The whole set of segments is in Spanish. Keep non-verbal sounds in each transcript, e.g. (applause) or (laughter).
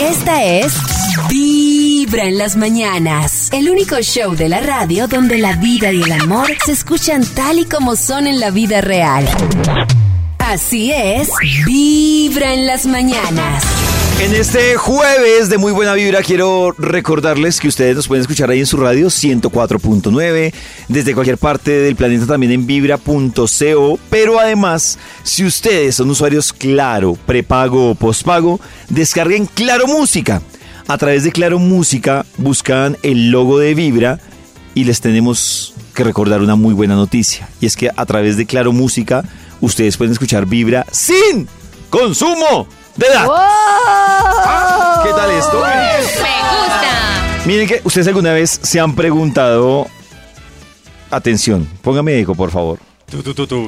Esta es Vibra en las mañanas, el único show de la radio donde la vida y el amor se escuchan tal y como son en la vida real. Así es, Vibra en las mañanas. En este jueves de muy buena vibra quiero recordarles que ustedes nos pueden escuchar ahí en su radio 104.9, desde cualquier parte del planeta también en vibra.co, pero además, si ustedes son usuarios Claro, prepago o postpago, descarguen Claro Música. A través de Claro Música buscan el logo de Vibra y les tenemos que recordar una muy buena noticia. Y es que a través de Claro Música ustedes pueden escuchar Vibra sin consumo de datos. Ah, ¿Qué tal esto? Me gusta. Miren que ustedes alguna vez se han preguntado, atención, póngame eco por favor.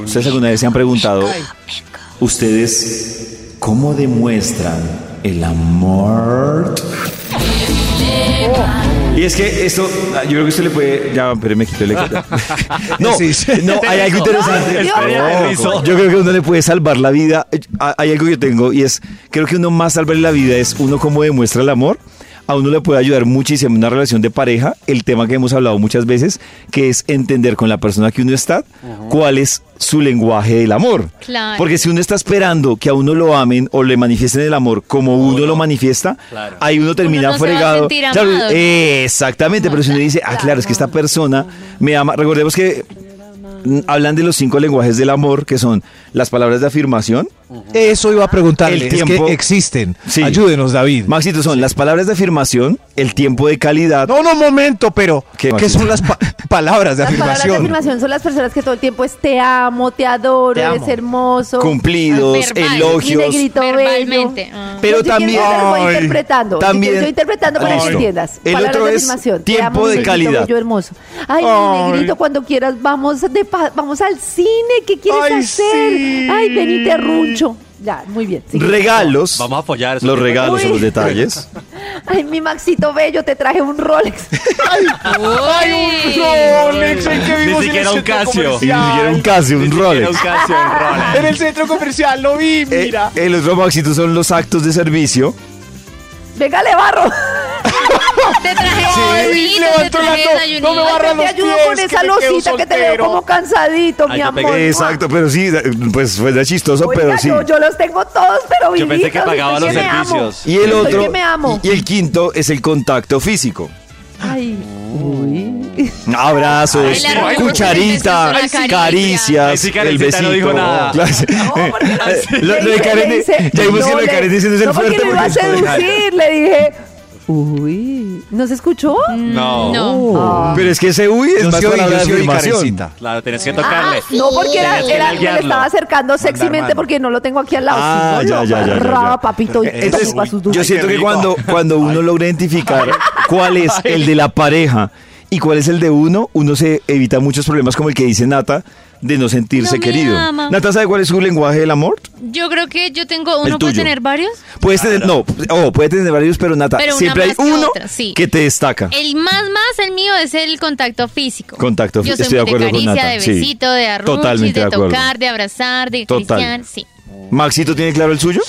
Ustedes alguna vez se han preguntado, ustedes cómo demuestran el amor. Y es que esto, yo creo que usted le puede. Ya, pero me quito el eco. (laughs) No, Sí, sí. no, hay algo interesante. Yo creo que uno le puede salvar la vida. Hay algo que yo tengo y es, creo que uno más salvar la vida es uno cómo demuestra el amor. A uno le puede ayudar muchísimo en una relación de pareja, el tema que hemos hablado muchas veces, que es entender con la persona que uno está cuál es su lenguaje del amor. Claro. Porque si uno está esperando que a uno lo amen o le manifiesten el amor como uno lo manifiesta, ahí uno termina no se va a fregado. Claro, amado, ¿no? eh, exactamente, pero si uno dice, ah, claro, es que esta persona me ama. Recordemos que mm, hablan de los cinco lenguajes del amor, que son las palabras de afirmación. Eso iba a preguntarle. El es tiempo- que existen. Sí. Ayúdenos, David. Maxito, son las palabras de afirmación, el tiempo de calidad. No, no, momento, pero ¿Qué, son las pa- (laughs) palabras de Las palabras de afirmación? afirmación son las personas que todo el tiempo es te amo, te adoro, Te amo. eres hermoso. Cumplidos, Verbal. Elogios. negrito Verbalmente. bello. ah. Pero Yo, si también- quieres, te lo voy Ay. interpretando. También- yo interpretando para que entiendas. El Palabras otro de es afirmación. Te tiempo amo, de negrito calidad. bello, hermoso. Ay, Ay. mi negrito, cuando quieras, vamos, de pa- vamos al cine. ¿Qué quieres Ay, hacer? sí. Ay, ven y te runcho. Ya, muy bien. Regalos. Vamos a apoyar eso. Los regalos Uy. son los detalles. (laughs) Ay, mi Maxito bello, te traje un Rolex. (laughs) Uy. Rolex, en Ni vimos en siquiera el un centro Casio. Y ni comercial. siquiera un Casio, un Era Rolex. un Casio, un Rolex. En el centro comercial lo vi, Eh, mira. el otro Maxito son los actos de servicio. Venga, le barro. Te traje te levantó la desayunito. no me barra Te los ayudo pies, con que esa me quedo losita que te veo como cansadito, Ay, mi amor. pegué- Exacto, pero sí, pues fue chistoso, Oiga, pero sí. yo, yo los tengo todos, pero Yo pensé que pagaba los que me servicios. Y el otro. me amo. Y el quinto es el contacto físico. Ay, uy. Abrazos, Ay, cucharita, sí. caricias, Ay, sí, el besito. no dijo nada. (laughs) No, Eh, lo, lo le de dije- Karen, ya vimos que no, lo de le- Karen diciendo es el no, porque fuerte. le iba a seducir, le dije, uy, ¿no se escuchó? No. No. Pero es que ese uy es Yo más sí sí oí, afirmación. Karencita. Claro, tenés que tocarle. Ah, no, porque era, era- me le estaba acercando sexymente porque no lo tengo aquí al lado. Ah, Si no, ya, ya, ya, ya, agarraba, ya. papito, Entonces, sus yo siento que cuando, cuando uno logra identificar (laughs) cuál es el de la pareja y cuál es el de uno, uno se evita muchos problemas como el que dice Nata de no sentirse No querido. ama. Nata, ¿sabe cuál es su lenguaje del amor? Yo creo que yo tengo, uno puede tuyo. tener varios. Puedes tener, no, oh, puede tener varios, pero Nata, Pero siempre hay que uno otra, sí. que te destaca. El más más el mío es el contacto físico. Contacto Yo fí- soy estoy de acuerdo con caricia, Nata, de sí. besito, de arruchis, Totalmente de, de tocar, de abrazar, de Total. cristian, sí. Maxito, ¿tiene claro el suyo?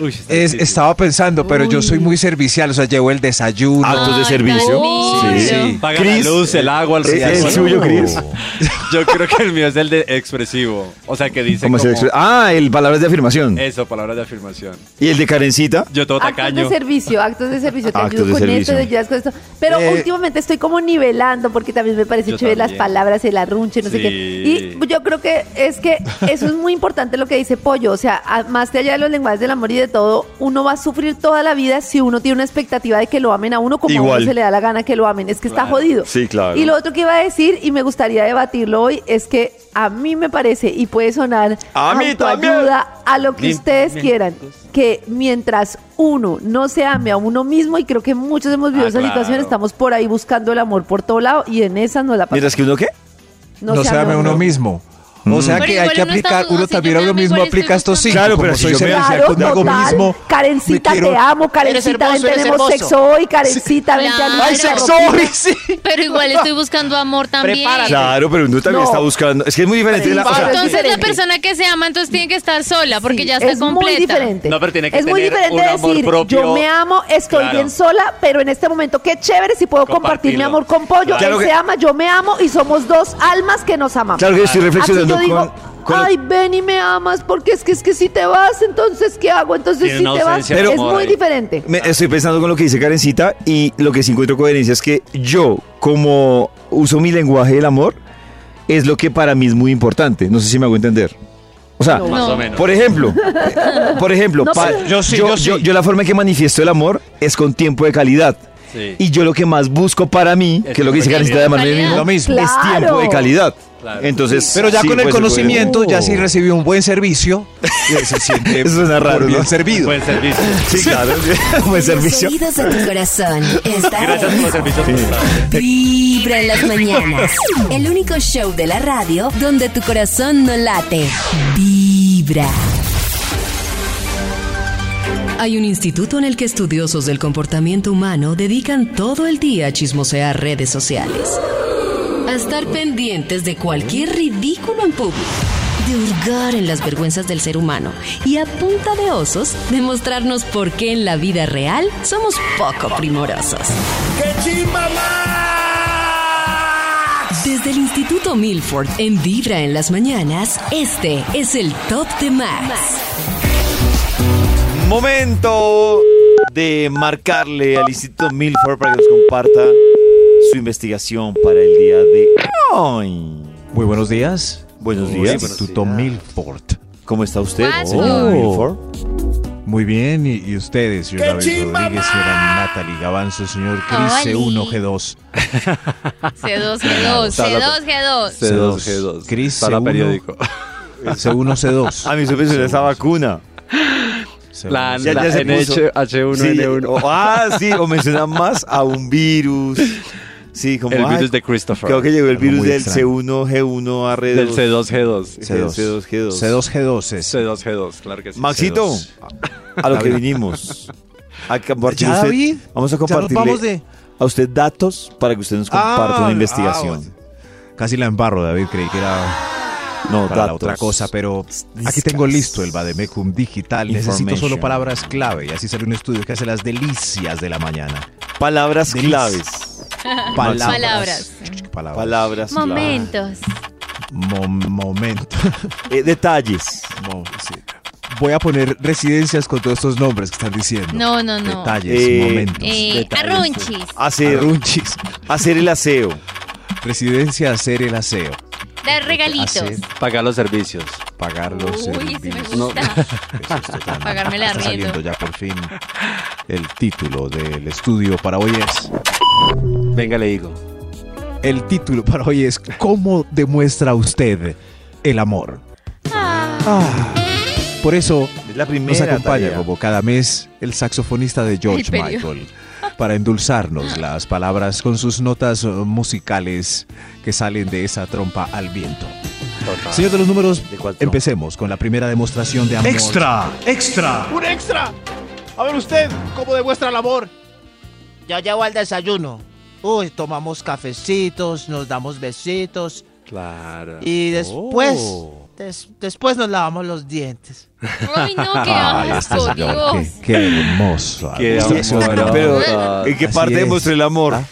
Uy, está Es- estaba pensando, pero yo soy muy servicial, o sea, llevo el desayuno. Actos de servicio. Sí. lindo. Paga Cris, la luz, el agua, el ¿el- el recibo. suyo, Cris? (laughs) Yo creo que el mío es el de expresivo. O sea, que dice ¿Cómo como... Ah, el palabras de afirmación. Eso, palabras de afirmación. ¿Y el de Karencita? Yo todo Actos tacaño. de servicio, actos de servicio, te Actos ayudo de con servicio. esto, te ayudas con esto. Pero Eh, últimamente estoy como nivelando porque también me parece Yo chévere las palabras, el arrunche, no sé qué. Sí. Y yo creo que es que eso es muy importante lo que dice Pollo. O sea, más allá de los lenguajes del amor y de todo, uno va a sufrir toda la vida si uno tiene una expectativa de que lo amen a uno como a uno se le da la gana que lo amen. Es que está jodido. Sí, claro. Y lo otro que iba a decir, y me gustaría debatirlo hoy, es que a mí me parece, y puede sonar A mí autoayuda, a lo que ustedes quieran, que mientras uno no se ame a uno mismo, y creo que muchos hemos vivido Ah, esa situación, estamos por ahí buscando el amor por todo lado, y en esa no la pasamos. Mientras que uno qué? No, se ame a uno mismo. O sea Pero que hay que uno aplicar, está- uno sea, también yo a uno también mismo aplica estos cinco. Claro, pero como si soy yo me- servicial Claro, conmigo total. mismo. Karencita, quiero- te amo. Karencita, ven, tenemos sexo hoy. Karencita, ven, te Claro. Ay, sexo hoy, sí. Pero igual estoy buscando amor también. Prepárate. Claro, pero uno también No. está buscando. Es que es muy diferente. Sí, la- o sea. Entonces la persona que se ama entonces tiene que estar sola porque Sí, ya está es completa. muy diferente. No, pero tiene que es muy diferente un amor decir, propio. yo me amo, estoy Claro. bien sola, pero en este momento qué chévere si puedo compartir mi amor con Pollo. Él que- se ama, yo me amo y somos dos almas que nos amamos. Claro que yo estoy reflexionando yo digo, con- con lo- ay, ven y me amas, porque es que es que si te vas, entonces ¿qué hago? Entonces si te vas, es muy ahí. diferente. Me- estoy pensando con lo que dice Karencita y lo que sí encuentro coherencia es que yo, como uso mi lenguaje del amor, es lo que para mí es muy importante. No sé si me hago entender. O sea, No. Más No. o menos. por ejemplo, (laughs) por ejemplo, No, pa- pero- Yo sí, yo, yo sí. yo- yo la forma en que manifiesto el amor es con tiempo de calidad. Sí. Y yo lo que más busco para mí, Es que es lo que dice Karencita de mismo, Lo mismo. es tiempo de calidad. Claro. Entonces, Pero ya sí, con el pues, puede- conocimiento, ya sí recibió un buen servicio. y se siente (laughs) Eso suena raro, por bien ¿no? servido. Buen servicio. Sí, claro. (laughs) Buen servicio. Los de tu corazón. Gracias por es servicios prestados. Vibra en las mañanas. El único show de la radio donde tu corazón no late. Vibra. Hay un instituto en el que estudiosos del comportamiento humano dedican todo el día a chismosear redes sociales. A estar pendientes de cualquier ridículo en público. De hurgar en las vergüenzas del ser humano. Y a punta de osos, demostrarnos por qué en la vida real somos poco primorosos. Desde el Instituto Milford en Vibra en las mañanas, este es el Top de Max. Momento de marcarle al Instituto Milford para que nos comparta su investigación para el día de hoy. Muy buenos días. Buenos días. Instituto Milford. ¿Cómo está usted, Milford? Muy bien, y, y ustedes, señor David Rodríguez, señora Natalie Gavanzo, señor Cris Oli. C1, G2. C2, G2, C2, G2. C2, G2. Cris Para C1. periódico. C1, C2. (laughs) A mí se me esa vacuna. C1, La, Ya- la ya se puso. NH, H1, Sí, N1. o- ah, sí, o menciona más a un virus. (laughs) Sí, como el virus de Christopher. Creo que llegó el virus del extraño. C1, G1, a Del C2, G2. C2. C2, G2. C2, G2 es. C2, G2, claro que sí. Maxito, C2. a lo que (laughs) vinimos. A compartir ¿Ya, usted- David? Vamos a compartirle a usted datos para que usted nos comparta Ah, una ah, investigación. Casi la embarro, David, creí que era no, para la datos. otra cosa, pero aquí tengo listo el Bademecum digital. Necesito solo palabras clave y así sale un estudio que hace las delicias de la mañana. Palabras Delis. claves. (laughs) Palabras. Palabras. Palabras. Momentos. Mo- momento. (laughs) Eh, detalles. Mo- sí. Voy a poner residencias con todos estos nombres que están diciendo. No, no, no. Detalles, Eh, momentos. Eh, Detalles. arrunchis. Hacer, Arrunchis. hacer el aseo. Residencia, hacer el aseo. Dar regalitos. Hacer, Pagar los servicios. pagar los Uy, sí me servicios. gusta. (laughs) Eso total. Pagarme el Está saliendo ya por fin el título del estudio para hoy es... Venga, le digo. El título para hoy es ¿Cómo demuestra usted el amor? Ah. Por eso Es la nos primera acompaña tarea. como cada mes el saxofonista de George. Michael para endulzarnos las palabras con sus notas musicales que salen de esa trompa al viento. Señor de los números, empecemos con la primera demostración de amor. Extra, extra. ¡Un extra! A ver usted, ¿cómo demuestra el amor? Ya llevo al desayuno. Uy, tomamos cafecitos, nos damos besitos Claro. y después, Oh. des- después nos lavamos los dientes. Ay, no, qué (laughs) este asco, Dios. qué, qué hermoso. Qué amor. Pero, ¿en qué Así parte es. demuestra el amor? Ah.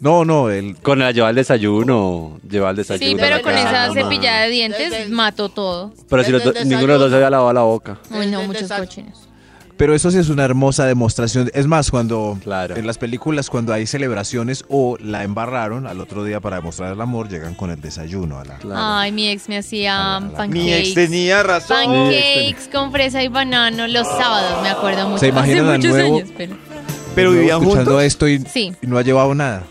No, no, el, Con la lleva al desayuno. Lleva al desayuno. Sí, pero con esa no, cepillada de dientes mató todo. Pero si los ninguno de los dos se había lavado la boca. Uy, no, Desde muchos cochinos. Pero eso sí es una hermosa demostración. Es más, cuando Claro. en las películas, cuando hay celebraciones o la embarraron al otro día para demostrar el amor, llegan con el desayuno a la. Claro. Ay, mi ex me hacía pancakes. Mi ex tenía razón. Pancakes con fresa y banano los sábados, me acuerdo mucho. ¿Se imaginan Hace muchos nuevo? años, pero Pero vivían escuchando juntos. esto y, Sí. y no ha llevado nada.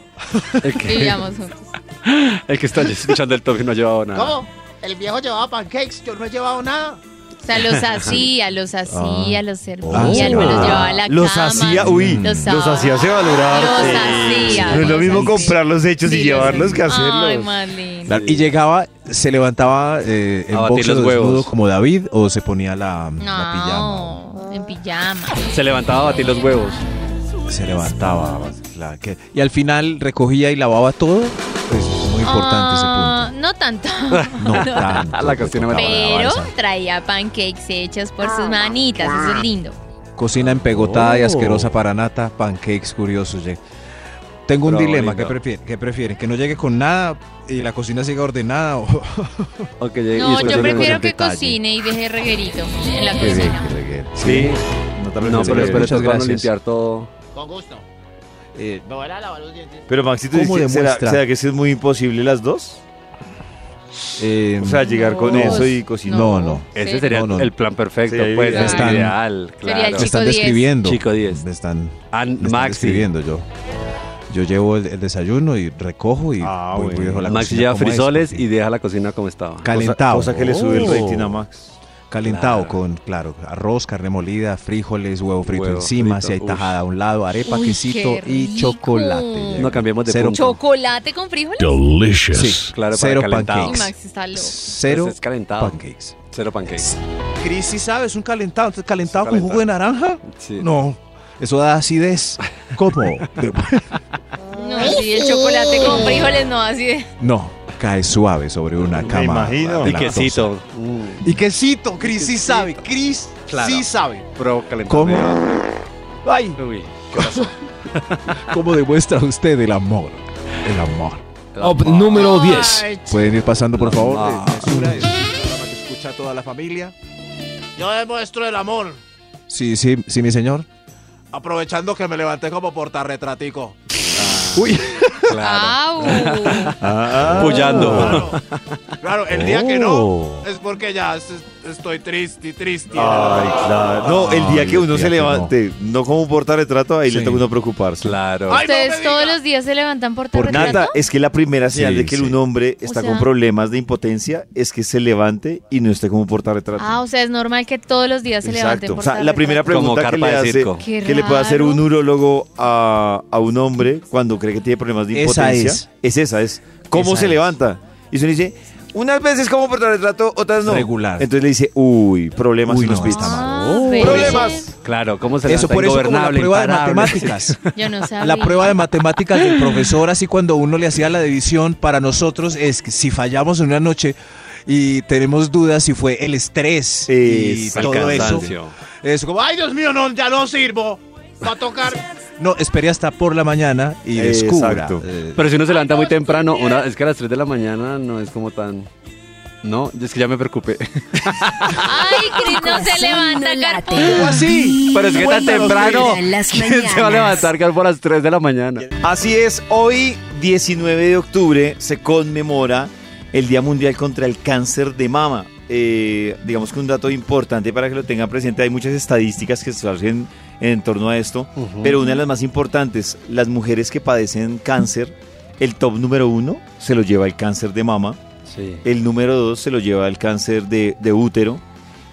El que, vivíamos juntos. (laughs) el que está escuchando el top y no ha llevado nada. ¿Cómo? El viejo llevaba pancakes, yo no he llevado nada. O sea, los (laughs) hacía, los hacía, Ah. los servía, Ah, me los llevaba a la Los cama. hacía, uy, los, los hacía se valoraba. Los Sí. hacía. No es lo los mismo hacía. comprarlos hechos y llevarlos los que hacía. Ay, hacerlos. más lindo. Y llegaba, se levantaba eh, en boxer los desnudo huevos. como David o se ponía la, la pijama. No, en pijama. Se levantaba a batir los huevos. Se levantaba. la que- y al final recogía y lavaba todo. Pues muy importante Ah, No ese punto. No tanto. (laughs) La cocina me Lavaba la Pero traía pancakes hechos por sus manitas, eso es lindo. Cocina empegotada y Oh. asquerosa para nata, pancakes curiosos. ye- Tengo un Pero dilema. ¿qué prefieren? ¿Qué prefieren? ¿Que no llegue con nada y la cocina siga ordenada? O... O que llegue- y No, después yo prefiero que detalle. cocine y deje reguerito en la cocina. Sí. No, No, pero espera, muchas para no gracias. limpiar todo. Con gusto. Eh, Me voy a lavar los dientes. Pero Maxito, ¿Cómo ¿será, demuestra? ¿será que es muy imposible las dos? Eh, O sea, llegar con No. eso y cocinar. no, no. Ese sería No, no. el plan perfecto, Sí, pues, Están- ideal, Sería claro. el Me chico están 10. describiendo. Chico 10. Me están, Ah, me están describiendo yo. Yo llevo el, el desayuno y recojo y Ah, voy, bueno. voy dejo la Maxi cocina lleva es, frisoles y deja la cocina como estaba. calentado. Cosa, cosa que le sube el Oh. rating a Max. Calentado Claro. con, claro, arroz, carne molida, frijoles, huevo frito Huevo encima, frito, si hay uf. tajada a un lado, arepa, Uy, quesito y chocolate. No cambiemos de Cero punto. ¿Chocolate con frijoles? Delicious. Sí, Claro, para cero calentado. Pancakes. Max está loco. Cero Pues es calentado. pancakes. Cero pancakes. Cris, ¿sí sabes? Un calentado, entonces, calentado con jugo de naranja. Sí. No, eso da acidez. ¿Cómo? (laughs) No, sí, el chocolate con frijoles no, así de... no, cae suave sobre una Me cama. imagino. Y lactosa. quesito. Mm, Y quesito, Cris sí sabe. Cris Claro. sí sabe. pro. ¿Cómo? Ay, Uy, (laughs) ¿qué pasó? ¿cómo demuestra usted el amor? El amor. Número 10. Pueden ir pasando, por favor. Ah. de mesura, es un programa que escucha toda la familia. Yo demuestro el amor. Sí, sí, sí, mi señor. Aprovechando que me levanté como portarretratico. Uy. Claro. Ah, Puyando. Claro, claro, el día que no Oh. es porque ya es- estoy triste, triste. Ay, claro. No, el día Ay, que uno día se levante, no, como un portarretrato, ahí le toca uno preocuparse. Claro. Ay, ¿Ustedes todos los días se levantan por Por nada, es que la primera señal Sí, de que sí. un hombre está sea- con problemas de impotencia es que se levante y no esté como un portarretrato. Ah, o sea, es normal que todos los días se levanten Exacto. O sea, la primera Como pregunta que carpa le hace, que puede hacer un urólogo a, a un hombre cuando cree que tiene problemas de Esa impotencia es. esa, es cómo Esa se es. levanta. Y usted dice, unas veces como portarretrato, otras no. Regular. Entonces le dice, uy, problemas Uy, no, está mal. Ah, Oh. Problemas. Claro, ¿cómo se Eso por eso como la prueba de matemáticas. (laughs) Yo no sabía. La prueba de matemáticas del profesor, así cuando uno le hacía la división, para nosotros es que si fallamos en una noche y tenemos dudas si fue el estrés y Exacto. El todo eso, cansancio. es como, Ay, Dios mío, no, ya no sirvo. Va a tocar. No, espere hasta por la mañana y descubra. Exacto. Eh, Pero si uno se levanta muy temprano, una, es que a las 3 de la mañana no es como tan... No, es que ya me preocupé. Ay, Cris no se levanta, Carpo. ¿Cómo así? Pero es que tan temprano. Cris. En las (laughs) ¿Quién se va a levantar Carpo, a las 3 de la mañana? Así es, hoy 19 de octubre se conmemora el Día Mundial contra el Cáncer de Mama. Eh, digamos que un dato importante para que lo tengan presente, hay muchas estadísticas que se hacen en torno a esto, pero una de las más importantes, las mujeres que padecen cáncer, el top número uno se lo lleva el cáncer de mama, Sí. el número dos se lo lleva el cáncer de, de útero.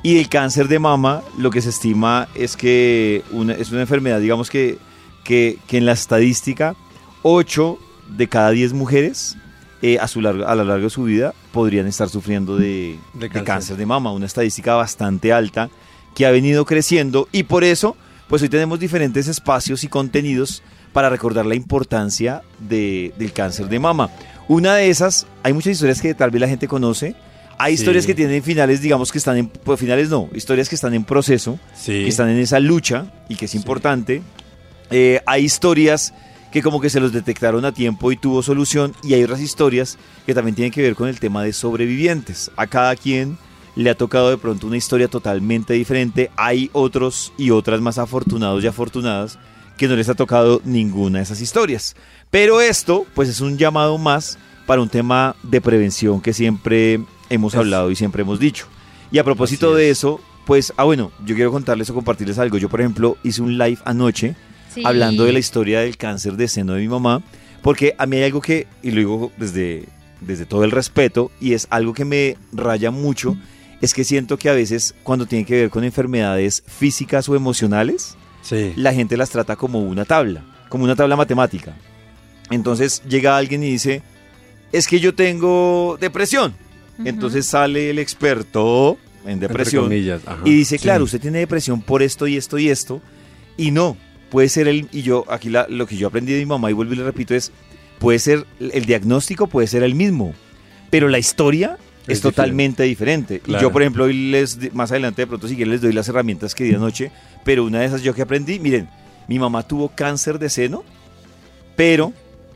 Y el cáncer de mama, lo que se estima es que una- es una enfermedad, digamos que, que, que en la estadística, 8 de cada 10 mujeres eh, a, su largo, a lo largo de su vida podrían estar sufriendo de, De de cáncer. cáncer de mama. Una estadística bastante alta que ha venido creciendo y por eso, pues hoy tenemos diferentes espacios y contenidos para recordar la importancia de- del cáncer de mama. Una de esas, hay muchas historias que tal vez la gente conoce. Hay Sí. historias que tienen finales, digamos que están en, pues finales no, historias que están en proceso, Sí. que están en esa lucha y que es importante. Eh, hay historias que como que se los detectaron a tiempo y tuvo solución y hay otras historias que también tienen que ver con el tema de sobrevivientes. A cada quien le ha tocado de pronto una historia totalmente diferente. Hay otros y otras más afortunados y afortunadas que no les ha tocado ninguna de esas historias. Pero esto pues es un llamado más para un tema de prevención que siempre hemos Es- hablado y siempre hemos dicho. Y a propósito de es. eso, pues, ah bueno, yo quiero contarles o compartirles algo. Yo por ejemplo hice un live anoche Sí. hablando de la historia del cáncer de seno de mi mamá, porque a mí hay algo que, y lo digo desde, desde todo el respeto, y es algo que me raya mucho, es que siento que a veces cuando tiene que ver con enfermedades físicas o emocionales, Sí. la gente las trata como una tabla, como una tabla matemática. Entonces llega alguien y dice, es que yo tengo depresión. Entonces sale el experto en depresión comillas, ajá. y dice, Sí. claro, usted tiene depresión por esto y esto y esto. Y no, puede ser el, y yo, aquí la- lo que yo aprendí de mi mamá y vuelvo y le repito es, puede ser, el diagnóstico puede ser el mismo, pero la historia es, Es totalmente diferente. Y Claro. yo, por ejemplo, hoy les, di- más adelante de pronto si quieren les doy las herramientas que di anoche, pero una de esas yo que aprendí, miren, mi mamá tuvo cáncer de seno, pero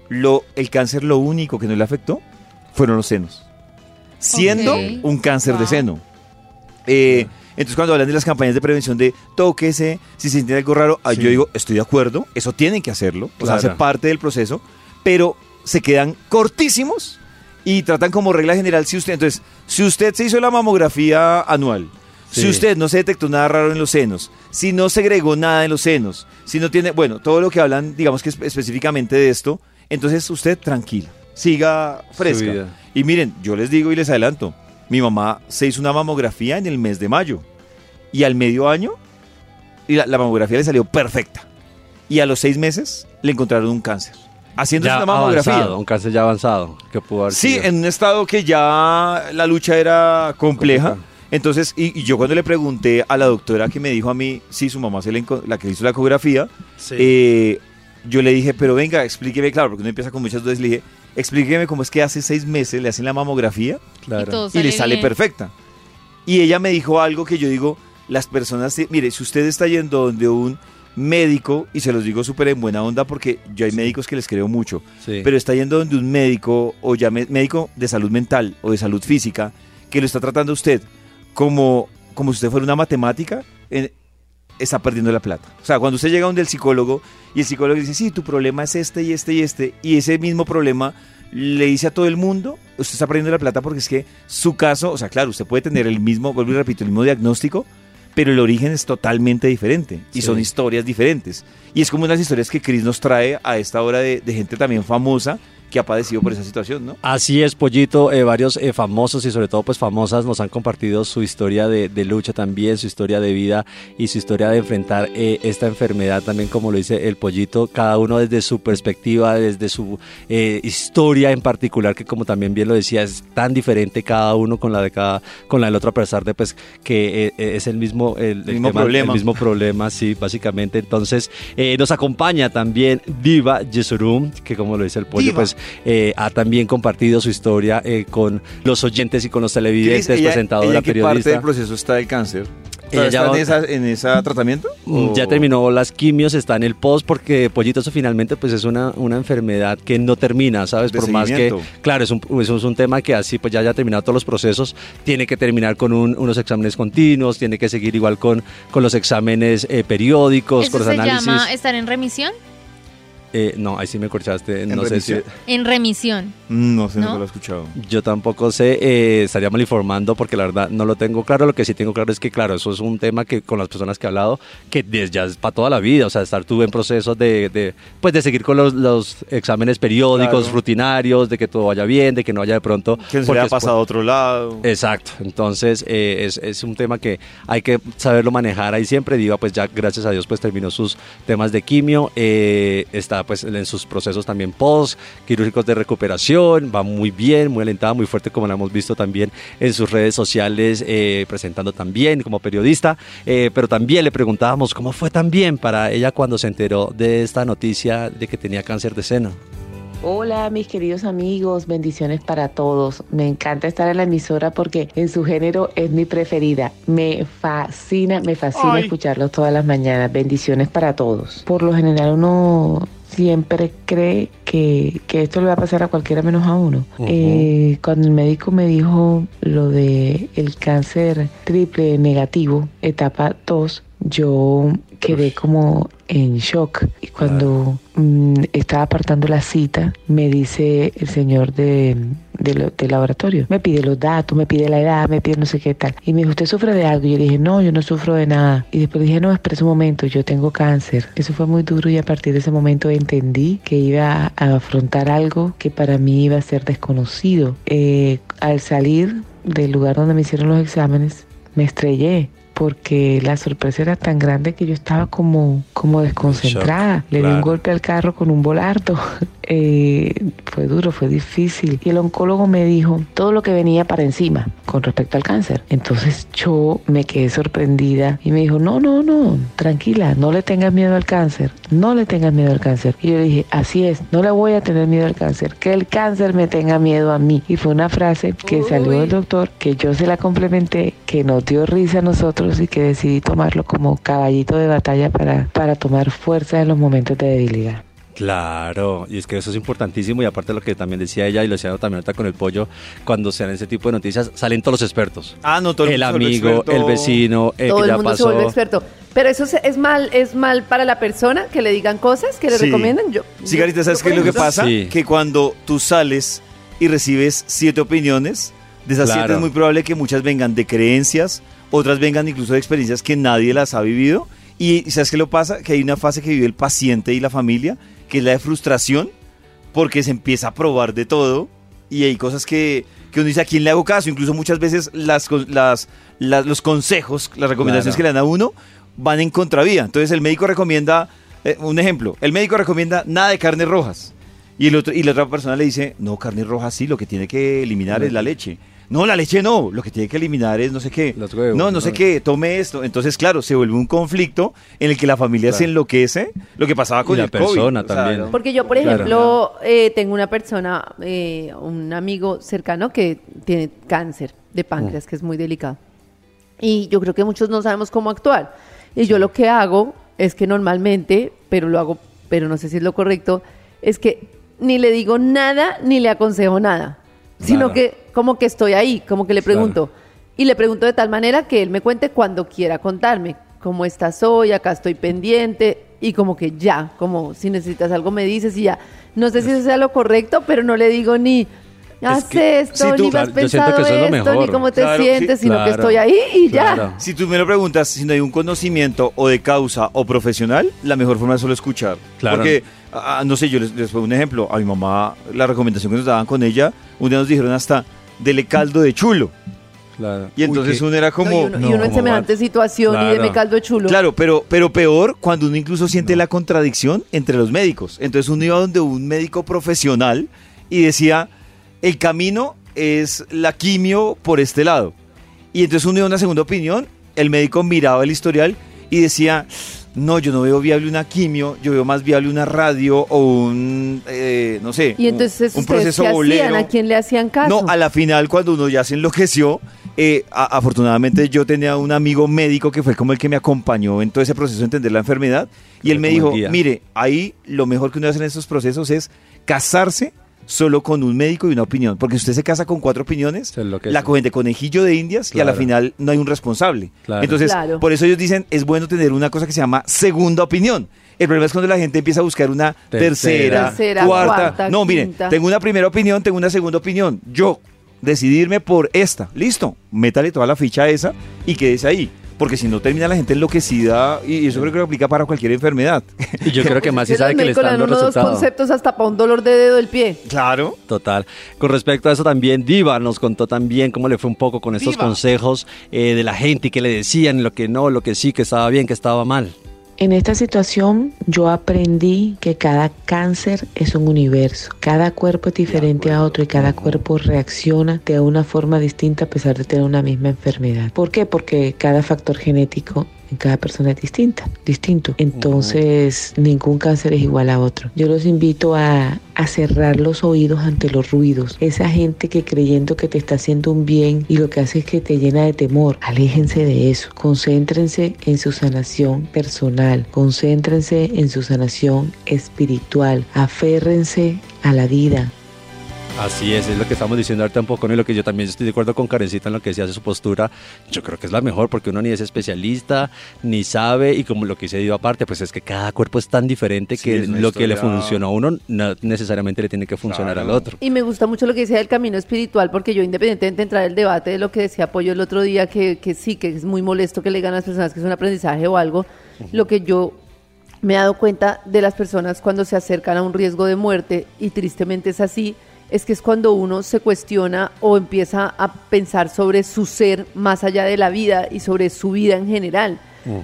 lo, el cáncer lo único que no le afectó fueron los senos, siendo un cáncer de seno. Eh, entonces cuando hablan de las campañas de prevención de tóquese, si se siente algo raro, ah, Sí. yo digo, estoy de acuerdo, eso tienen que hacerlo, o sea, Claro. hace parte del proceso, pero se quedan cortísimos y tratan como regla general si usted, entonces, si usted se hizo la mamografía anual, si usted no se detectó nada raro en los senos, si no segregó nada en los senos, si no tiene, bueno, todo lo que hablan, digamos que espe- específicamente de esto, entonces usted tranquilo, siga fresca. Y miren, yo les digo y les adelanto, mi mamá se hizo una mamografía en el mes de mayo y al medio año y la, la mamografía le salió perfecta. Y a los seis meses le encontraron un cáncer. Haciendo una mamografía. avanzado, un cáncer ya avanzado. Que pudo haber Sí, sido. en un estado que ya la lucha era compleja. Entonces, y, y yo cuando le pregunté a la doctora que me dijo a mí, sí, su mamá se le la que hizo la ecografía, Sí. eh, yo le dije, pero venga, explíqueme, claro, porque uno empieza con muchas dudas, le dije, explíqueme cómo es que hace seis meses le hacen la mamografía claro. Y le sale bien. perfecta. Y ella me dijo algo que yo digo, las personas, mire, si usted está yendo donde un médico, y se los digo súper en buena onda porque yo hay médicos que les creo mucho, Sí. pero está yendo donde un médico, o ya médico de salud mental o de salud física, que lo está tratando a usted como, como si usted fuera una matemática, está perdiendo la plata. O sea, cuando usted llega donde el psicólogo y el psicólogo dice, sí, tu problema es este y este y este, y ese mismo problema le dice a todo el mundo, usted está perdiendo la plata porque es que su caso, o sea, claro, usted puede tener el mismo, vuelvo y repito, el mismo diagnóstico, pero el origen es totalmente diferente y Sí. son historias diferentes. Y es como unas historias que Chris nos trae a esta hora de, de gente también famosa que ha padecido por esa situación, ¿no? Así es, Pollito. eh, varios eh, famosos y sobre todo pues famosas nos han compartido su historia de, de lucha también, su historia de vida y su historia de enfrentar eh, esta enfermedad también como lo dice el Pollito, cada uno desde su perspectiva, desde su eh, historia en particular que como también bien lo decía es tan diferente cada uno con la de cada, con la del otro a pesar de pues que es el mismo el, el mismo problema. el mismo problema, sí, básicamente. Entonces eh, nos acompaña también Diva Yesurum, que como lo dice el Pollo, Diva. pues eh, ha también compartido su historia eh, con los oyentes y con los televidentes, ella- presentadora, ella qué parte periodista. del proceso está el cáncer? Ella ¿Todavía ya está en, esa, en ese tratamiento? Mm, Ya ¿O- terminó las quimios, está en el post porque Pollito eso finalmente pues es una, una enfermedad que no termina, ¿sabes? De Por más que, claro, es un, eso es un tema que así pues ya haya terminado todos los procesos, tiene que terminar con un- unos exámenes continuos, tiene que seguir igual con, con los exámenes eh, periódicos, ¿Eso con los se análisis. llama estar en remisión? Eh, no, ahí sí me corchaste, no sé remisión? si... En remisión. No sé, ¿No? nunca lo he escuchado. Yo tampoco sé, eh, estaría mal informando porque la verdad no lo tengo claro. Lo que sí tengo claro es que, claro, eso es un tema que con las personas que he hablado, que des- ya es para toda la vida, o sea, estar tú en procesos de, de, pues, de seguir con los, los exámenes periódicos, Claro. rutinarios, de que todo vaya bien, de que no haya de pronto... Que no se le porque ha después- pasado a otro lado. Exacto, entonces eh, es, es un tema que hay que saberlo manejar ahí siempre. Diva, pues ya gracias a Dios pues terminó sus temas de quimio, eh, está pues en sus procesos también post quirúrgicos de recuperación, va muy bien, muy alentada, muy fuerte como la hemos visto también en sus redes sociales, eh, presentando también como periodista, eh, pero también le preguntábamos cómo fue también para ella cuando se enteró de esta noticia de que tenía cáncer de seno. Hola mis queridos amigos, bendiciones para todos. Me encanta estar en la emisora porque en su género es mi preferida. Me fascina, me fascina Ay. escucharlos todas las mañanas. Bendiciones para todos. Por lo general uno siempre cree que, que esto le va a pasar a cualquiera menos a uno. Eh, cuando el médico me dijo lo de el cáncer triple negativo, etapa 2, yo quedé como en shock. Y cuando mm, estaba apartando la cita, me dice el señor de, de lo- del laboratorio, me pide los datos, me pide la edad, me pide no sé qué tal. Y me dijo, ¿usted sufre de algo? Y yo dije, no, yo no sufro de nada. Y después dije, no, espera un momento, yo tengo cáncer. Eso fue muy duro y a partir de ese momento entendí que iba a afrontar algo que para mí iba a ser desconocido. Eh, al salir del lugar donde me hicieron los exámenes, me estrellé porque la sorpresa era tan grande que yo estaba como, como desconcentrada. Le di un golpe al carro con un volardo. (laughs) Eh, fue duro, fue difícil. Y el oncólogo me dijo todo lo que venía para encima con respecto al cáncer. Entonces yo me quedé sorprendida y me dijo, no, no, no, tranquila, no le tengas miedo al cáncer, no le tengas miedo al cáncer. Y yo le dije, así es, no le voy a tener miedo al cáncer, que el cáncer me tenga miedo a mí. Y fue una frase que salió del doctor, que yo se la complementé, que nos dio risa a nosotros y que decidí tomarlo como caballito de batalla para, para tomar fuerza en los momentos de debilidad. Claro, y es que eso es importantísimo y aparte de lo que también decía ella y lo decía también ahorita con el pollo, cuando se dan ese tipo de noticias salen todos los expertos. Ah, no, todo el se vuelve amigo, experto. el vecino, el Todo que el ya mundo se pasó. vuelve experto. Pero eso se- es mal, es mal para la persona que le digan cosas, que le Sí. recomienden. Yo, Sí, Carita, ¿sabes qué es lo que pasa? Sí. Que cuando tú sales y recibes siete opiniones, de esas Claro. siete es muy probable que muchas vengan de creencias, otras vengan incluso de experiencias que nadie las ha vivido. Y ¿sabes qué lo pasa? Que hay una fase que vive el paciente y la familia, que es la de frustración, porque se empieza a probar de todo y hay cosas que, que uno dice, ¿a quién le hago caso? Incluso muchas veces las, las, las- los consejos, las recomendaciones Claro. que le dan a uno van en contravía. Entonces el médico recomienda, eh, un ejemplo, el médico recomienda nada de carnes rojas. Y, el otro, y la otra persona le dice, no, carne roja sí, lo que tiene que eliminar es la leche. No, la leche no, lo que tiene que eliminar es no sé qué. Los huevos, no, no sé qué, tome esto. Entonces, claro, se vuelve un conflicto en el que la familia se enloquece, lo que pasaba con Y la el COVID. persona O sea, también. ¿no? Porque yo, por Claro. ejemplo, eh, tengo una persona, eh, un amigo cercano que tiene cáncer de páncreas, que es muy delicado. Y yo creo que muchos no sabemos cómo actuar. Y yo lo que hago es que normalmente, pero lo hago, pero no sé si es lo correcto, es que ni le digo nada ni le aconsejo nada, sino que como que estoy ahí, como que le Claro. pregunto. Y le pregunto de tal manera que él me cuente cuando quiera contarme cómo estás hoy, acá estoy pendiente y como que ya, como si necesitas algo me dices y ya. No sé si eso sea lo correcto, pero no le digo ni haz que esto, si tú- ni me has Claro, siento pensado que esto, ni cómo te Claro, sí, sientes, sino que claro, estoy ahí y ya. Si tú me lo preguntas, si no hay un conocimiento o de causa o profesional, la mejor forma es solo escuchar. Claro. Porque, ah, no sé, yo les, les pongo un ejemplo. A mi mamá, la recomendación que nos daban con ella, un día nos dijeron hasta, dele caldo de chulo. Claro. Y entonces uno era No, como... y uno, y uno en no, semejante situación y Claro. de me caldo de chulo. Claro, pero, pero peor cuando uno incluso siente la contradicción entre los médicos. Entonces uno iba donde un médico profesional y decía, el camino es la quimio por este lado. Y entonces uno iba a una segunda opinión, el médico miraba el historial y decía, no, yo no veo viable una quimio, yo veo más viable una radio o un, eh, no sé, Y entonces un, proceso qué hacían, bolero. a quién le hacían caso. No, a la final, cuando uno ya se enloqueció, eh, a- afortunadamente yo tenía un amigo médico que fue como el que me acompañó en todo ese proceso de entender la enfermedad. Y él me dijo, mire, ahí lo mejor que uno hace en estos procesos es casarse solo con un médico y una opinión. Porque si usted se casa con cuatro opiniones, la cogen de conejillo de indias y a la final no hay un responsable. Claro. Entonces, Claro. por eso ellos dicen, es bueno tener una cosa que se llama segunda opinión. El problema es cuando la gente empieza a buscar una tercera, Tercera. Tercera, cuarta. cuarta, No, miren, quinta. tengo una primera opinión, tengo una segunda opinión. Yo decidirme por esta. Listo, métale toda la ficha a esa y quédese ahí. Porque si no termina la gente enloquecida y eso creo que lo aplica para cualquier enfermedad. Y yo creo que más si sabe que le están los resultados. conceptos hasta para un dolor de dedo del pie. Claro. Total. Con respecto a eso también, Diva nos contó también cómo le fue un poco con estos Diva. consejos eh, de la gente y que le decían lo que no, lo que sí, que estaba bien, que estaba mal. En esta situación yo aprendí que cada cáncer es un universo. Cada cuerpo es diferente a otro y cada cuerpo reacciona de una forma distinta a pesar de tener una misma enfermedad. ¿Por qué? Porque cada factor genético cada persona es distinta, distinto. Entonces, ningún cáncer es igual a otro. Yo los invito a, a cerrar los oídos ante los ruidos. Esa gente que creyendo que te está haciendo un bien y lo que hace es que te llena de temor, aléjense de eso. Concéntrense en su sanación personal, concéntrense en su sanación espiritual, aférrense a la vida, Así es, es lo que estamos diciendo ahorita un poco, y lo que yo también estoy de acuerdo con Karencita en lo que decía de su postura. Yo creo que es la mejor porque uno ni es especialista, ni sabe, y como lo que se dio aparte, pues es que cada cuerpo es tan diferente Sí, que lo que le funcionó a uno no necesariamente le tiene que funcionar Claro. al otro. Y me gusta mucho lo que decía del camino espiritual, porque yo, independientemente de entrar en el debate de lo que decía Pollo el otro día, que, que sí, que es muy molesto que le digan a las personas que es un aprendizaje o algo, lo que yo me he dado cuenta de las personas cuando se acercan a un riesgo de muerte, y tristemente es así, es que es cuando uno se cuestiona o empieza a pensar sobre su ser más allá de la vida y sobre su vida en general.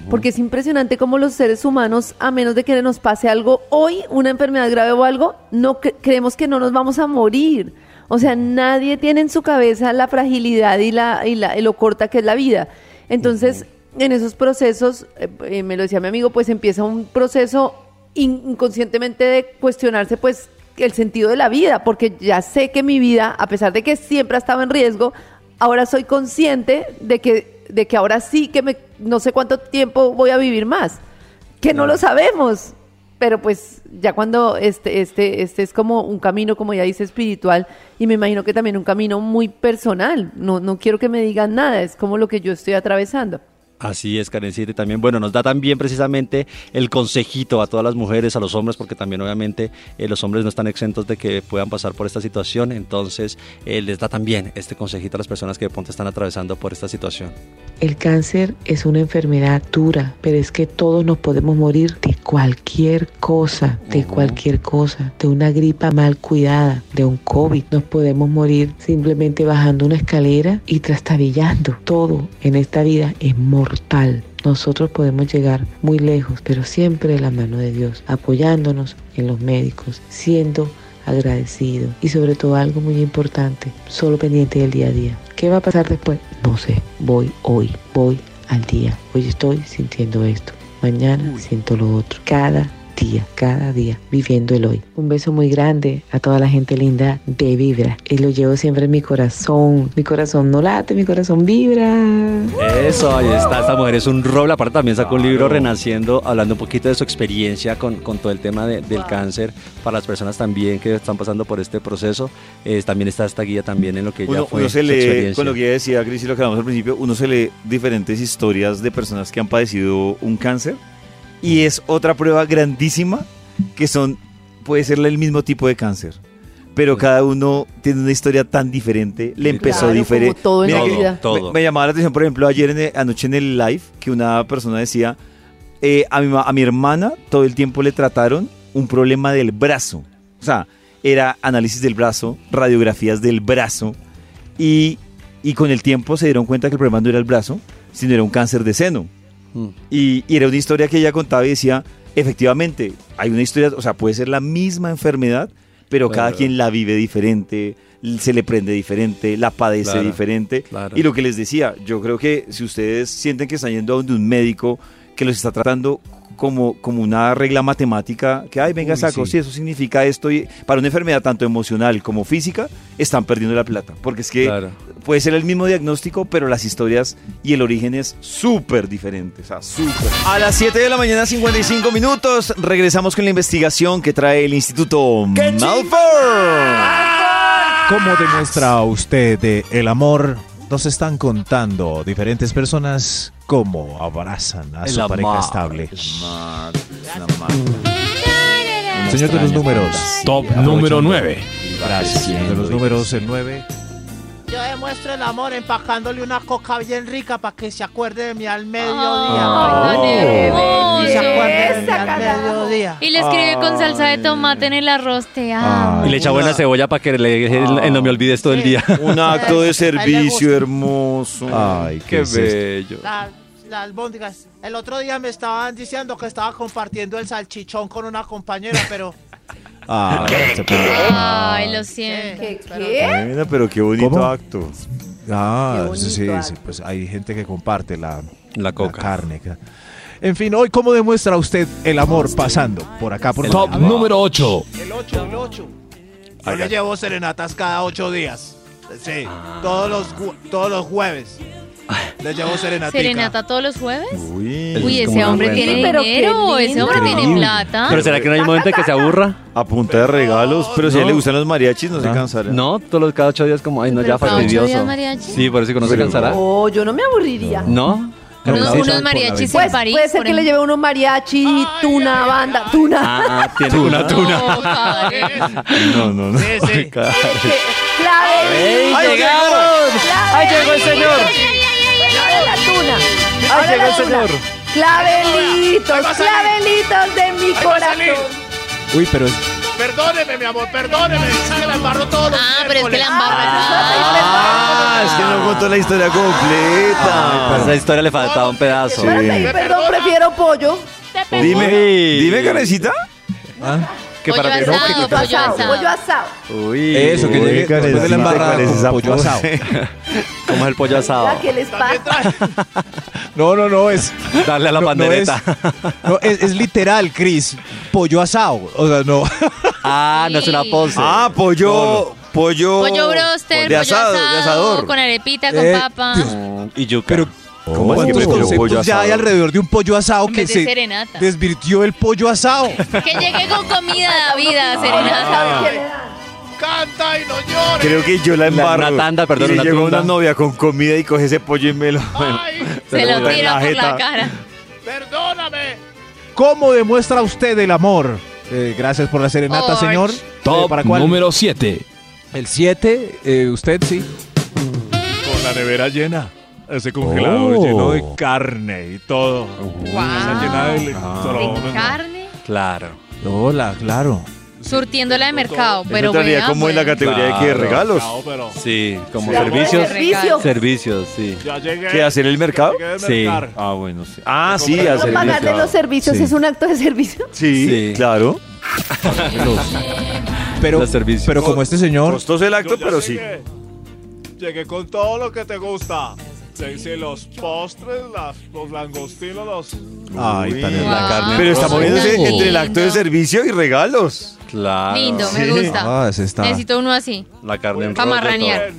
Porque es impresionante cómo los seres humanos, a menos de que nos pase algo hoy, una enfermedad grave o algo, no cre- creemos que no nos vamos a morir. O sea, nadie tiene en su cabeza la fragilidad y, la, y, la, y lo corta que es la vida. Entonces, en esos procesos, eh, eh, me lo decía mi amigo, pues empieza un proceso in- inconscientemente de cuestionarse, pues, el sentido de la vida, porque ya sé que mi vida, a pesar de que siempre ha estado en riesgo, ahora soy consciente de que, de que ahora sí que me, no sé cuánto tiempo voy a vivir más, que no lo sabemos. Pero pues ya cuando este, este, este es como un camino, como ya dice, espiritual, y me imagino que también un camino muy personal. No, no quiero que me digan nada, es como lo que yo estoy atravesando. Así es, Karencita, y también, bueno, nos da también precisamente el consejito a todas las mujeres, a los hombres, porque también obviamente eh, los hombres no están exentos de que puedan pasar por esta situación, entonces eh, les da también este consejito a las personas que de pronto están atravesando por esta situación. El cáncer es una enfermedad dura, pero es que todos nos podemos morir de cualquier cosa, de cualquier cosa, de una gripa mal cuidada, de un COVID. Nos podemos morir simplemente bajando una escalera y trastabillando. Todo en esta vida es mortal. Nosotros podemos llegar muy lejos, pero siempre de la mano de Dios, apoyándonos en los médicos, siendo agradecido y sobre todo algo muy importante, solo pendiente del día a día. ¿Qué va a pasar después? No sé, voy hoy, voy al día. Hoy estoy sintiendo esto, mañana siento lo otro. Cada día, cada día, viviendo el hoy. Un beso muy grande a toda la gente linda de Vibra y lo llevo siempre en mi corazón. Mi corazón no late, mi corazón vibra. Eso, ahí está, esta mujer es un roble, aparte también sacó un libro Renaciendo, hablando un poquito de su experiencia con, con todo el tema de- del cáncer, para las personas también que están pasando por este proceso, Eh, también está esta guía también en lo que ella Uno, fue uno se su lee, experiencia. con lo que ella decía, Cris, y lo que hablamos al principio, uno se lee diferentes historias de personas que han padecido un cáncer y es otra prueba grandísima que son, puede ser el mismo tipo de cáncer, pero cada uno tiene una historia tan diferente, le empezó Claro, diferente. como todo en Mira la que vida. Todo. Me, me llamaba la atención, por ejemplo, ayer en el- anoche en el live, que una persona decía, eh, a, mi, a mi hermana todo el tiempo le trataron un problema del brazo. O sea, era análisis del brazo, radiografías del brazo, y, y con el tiempo se dieron cuenta que el problema no era el brazo, sino era un cáncer de seno. Mm. Y, y era una historia que ella contaba y decía, efectivamente, hay una historia, o sea, puede ser la misma enfermedad, pero cada quien la vive diferente, se le prende diferente, la padece Claro, diferente. claro. Y lo que les decía, yo creo que si ustedes sienten que están yendo a donde un médico que los está tratando como, como una regla matemática, que, ay, venga, Uy, saco, sí. si eso significa esto, y para una enfermedad tanto emocional como física, están perdiendo la plata. Porque es que. Puede ser el mismo diagnóstico, pero las historias y el origen es súper diferente. O sea, súper. A las 7 de la mañana, 55 minutos, regresamos con la investigación que trae el Instituto Malfour. ¿Cómo demuestra usted el amor? Nos están contando diferentes personas cómo abrazan a su pareja estable. Señor de los números. Top número 9. Gracias. Señor de los números, el 9. Yo demuestro el amor empacándole una coca bien rica para que se acuerde de mí al mediodía. Y se acuerde de mí Esa, al carajo. mediodía. Y le escribe con salsa de tomate en el arroz, te amo. Y le echa buena cebolla para que le deje el, el no me olvides todo el día. (laughs) Un acto de servicio hermoso. Ay, Qué bello. La- Las albóndigas. El otro día me estaban diciendo que estaba compartiendo el salchichón con una compañera, pero... Ah, se puede- Ay, lo siento. ¿Qué? qué? Pero qué bonito ¿Cómo? acto. Ah, Qué bonito sí, sí, acto. pues hay gente que comparte la, La coca. carne. En fin, hoy, ¿cómo demuestra usted el amor pasando por acá? Por Top número 8. El 8, el 8. Yo le llevo serenatas cada 8 días. Sí, todos, los, todos los jueves. Le llevo serenatica. ¿Serenata todos los jueves? Uy, Uy, ese hombre tiene Pero dinero, ese hombre tiene plata. Pero ¿será que no hay un momento en que se aburra? a punta de regalos, pero si a él No. le gustan los mariachis, no se Ah. cansará. No, todos los cada ocho días como, ay, no, ya fastidioso. Sí, por eso que no se cansará. Oh, yo no me aburriría. ¿No? Unos, la unos la mariachis en Pues París. puede ser que le lleve unos mariachi, tuna, banda, tuna. Ah, tiene una tuna. No. No, no, no. Sí, sí. Clave. ¡Ey, llegaron! ¡Ahí llegó el señor! Clave la tuna. ¡Ahí Ahora llegó el señor! Clavelitos, clavelitos de mi corazón. Uy, pero es- Perdóneme, mi amor, perdóneme. Es que la embarro todos los Ah, pero es que la miércoles. Ah, es que no contó la historia completa. esa historia le faltaba un pedazo. Perdón, prefiero pollo. Dime, dime, Karencita. Que Pollo para asado, Pollo pollo asado, pollo asado. Uy. Eso, que Uy, llegue después de la embarrada ¿cuál es con esa pollo pose? asado. (laughs) ¿Cómo es el pollo asado? (laughs) No, no, no, es... Darle a la no, no es, pandereta. no, es, es literal, Chris. Pollo asado. O sea, no. (laughs) Ah, no es una pose. Ah, pollo. Pollo. Pollo broster, de pollo asado, asado, de asador. con arepita, con Eh, papa. Y yuca. Pero, ¿Cómo así que ¿cuántos conceptos ya hay alrededor de un pollo asado En que vez de se serenata. desvirtió el pollo asado? (laughs) Que llegue con comida, (laughs) vida, ¿Sabe serenata. dan? Canta y no llores. Creo que yo la embarro. una tanda, perdón, y le una llegó tunda. una novia con comida y coge ese pollo y me lo... Ay, (laughs) Se lo en tira la por la jeta. cara. perdóname. ¿Cómo demuestra usted el amor? Eh, gracias por la serenata, señor. Top Eh, ¿Para cuál? número 7. El 7, usted sí. Con la nevera llena. Ese congelador Oh. lleno de carne y todo. Esa llena de electrones. De carne, Claro. Hola, claro. surtiéndola de mercado. Eso Pero entraría como en la bueno. categoría de que Claro. regalos. pero Sí, como Ya, servicios. Servicio. Servicios, sí. ya llegué. ¿Qué hacer el mercado? De Sí. Ah, bueno, sí. Ah, sí, Pero hacer Pero pagarle los servicios Sí. es un acto de servicio. Sí, Sí. claro. Pero, Los servicios. pero como este señor, Costoso el acto, pero sí. Llegué con todo lo que te gusta. Sí, sí, los postres, las, los langostinos, los... Ay, tan Wow. La carne. Pero está moviéndose entre el acto de servicio y regalos. Claro. Lindo, me gusta. Ah, ese está. Necesito uno así. La carne en Pa' rollo, marranear.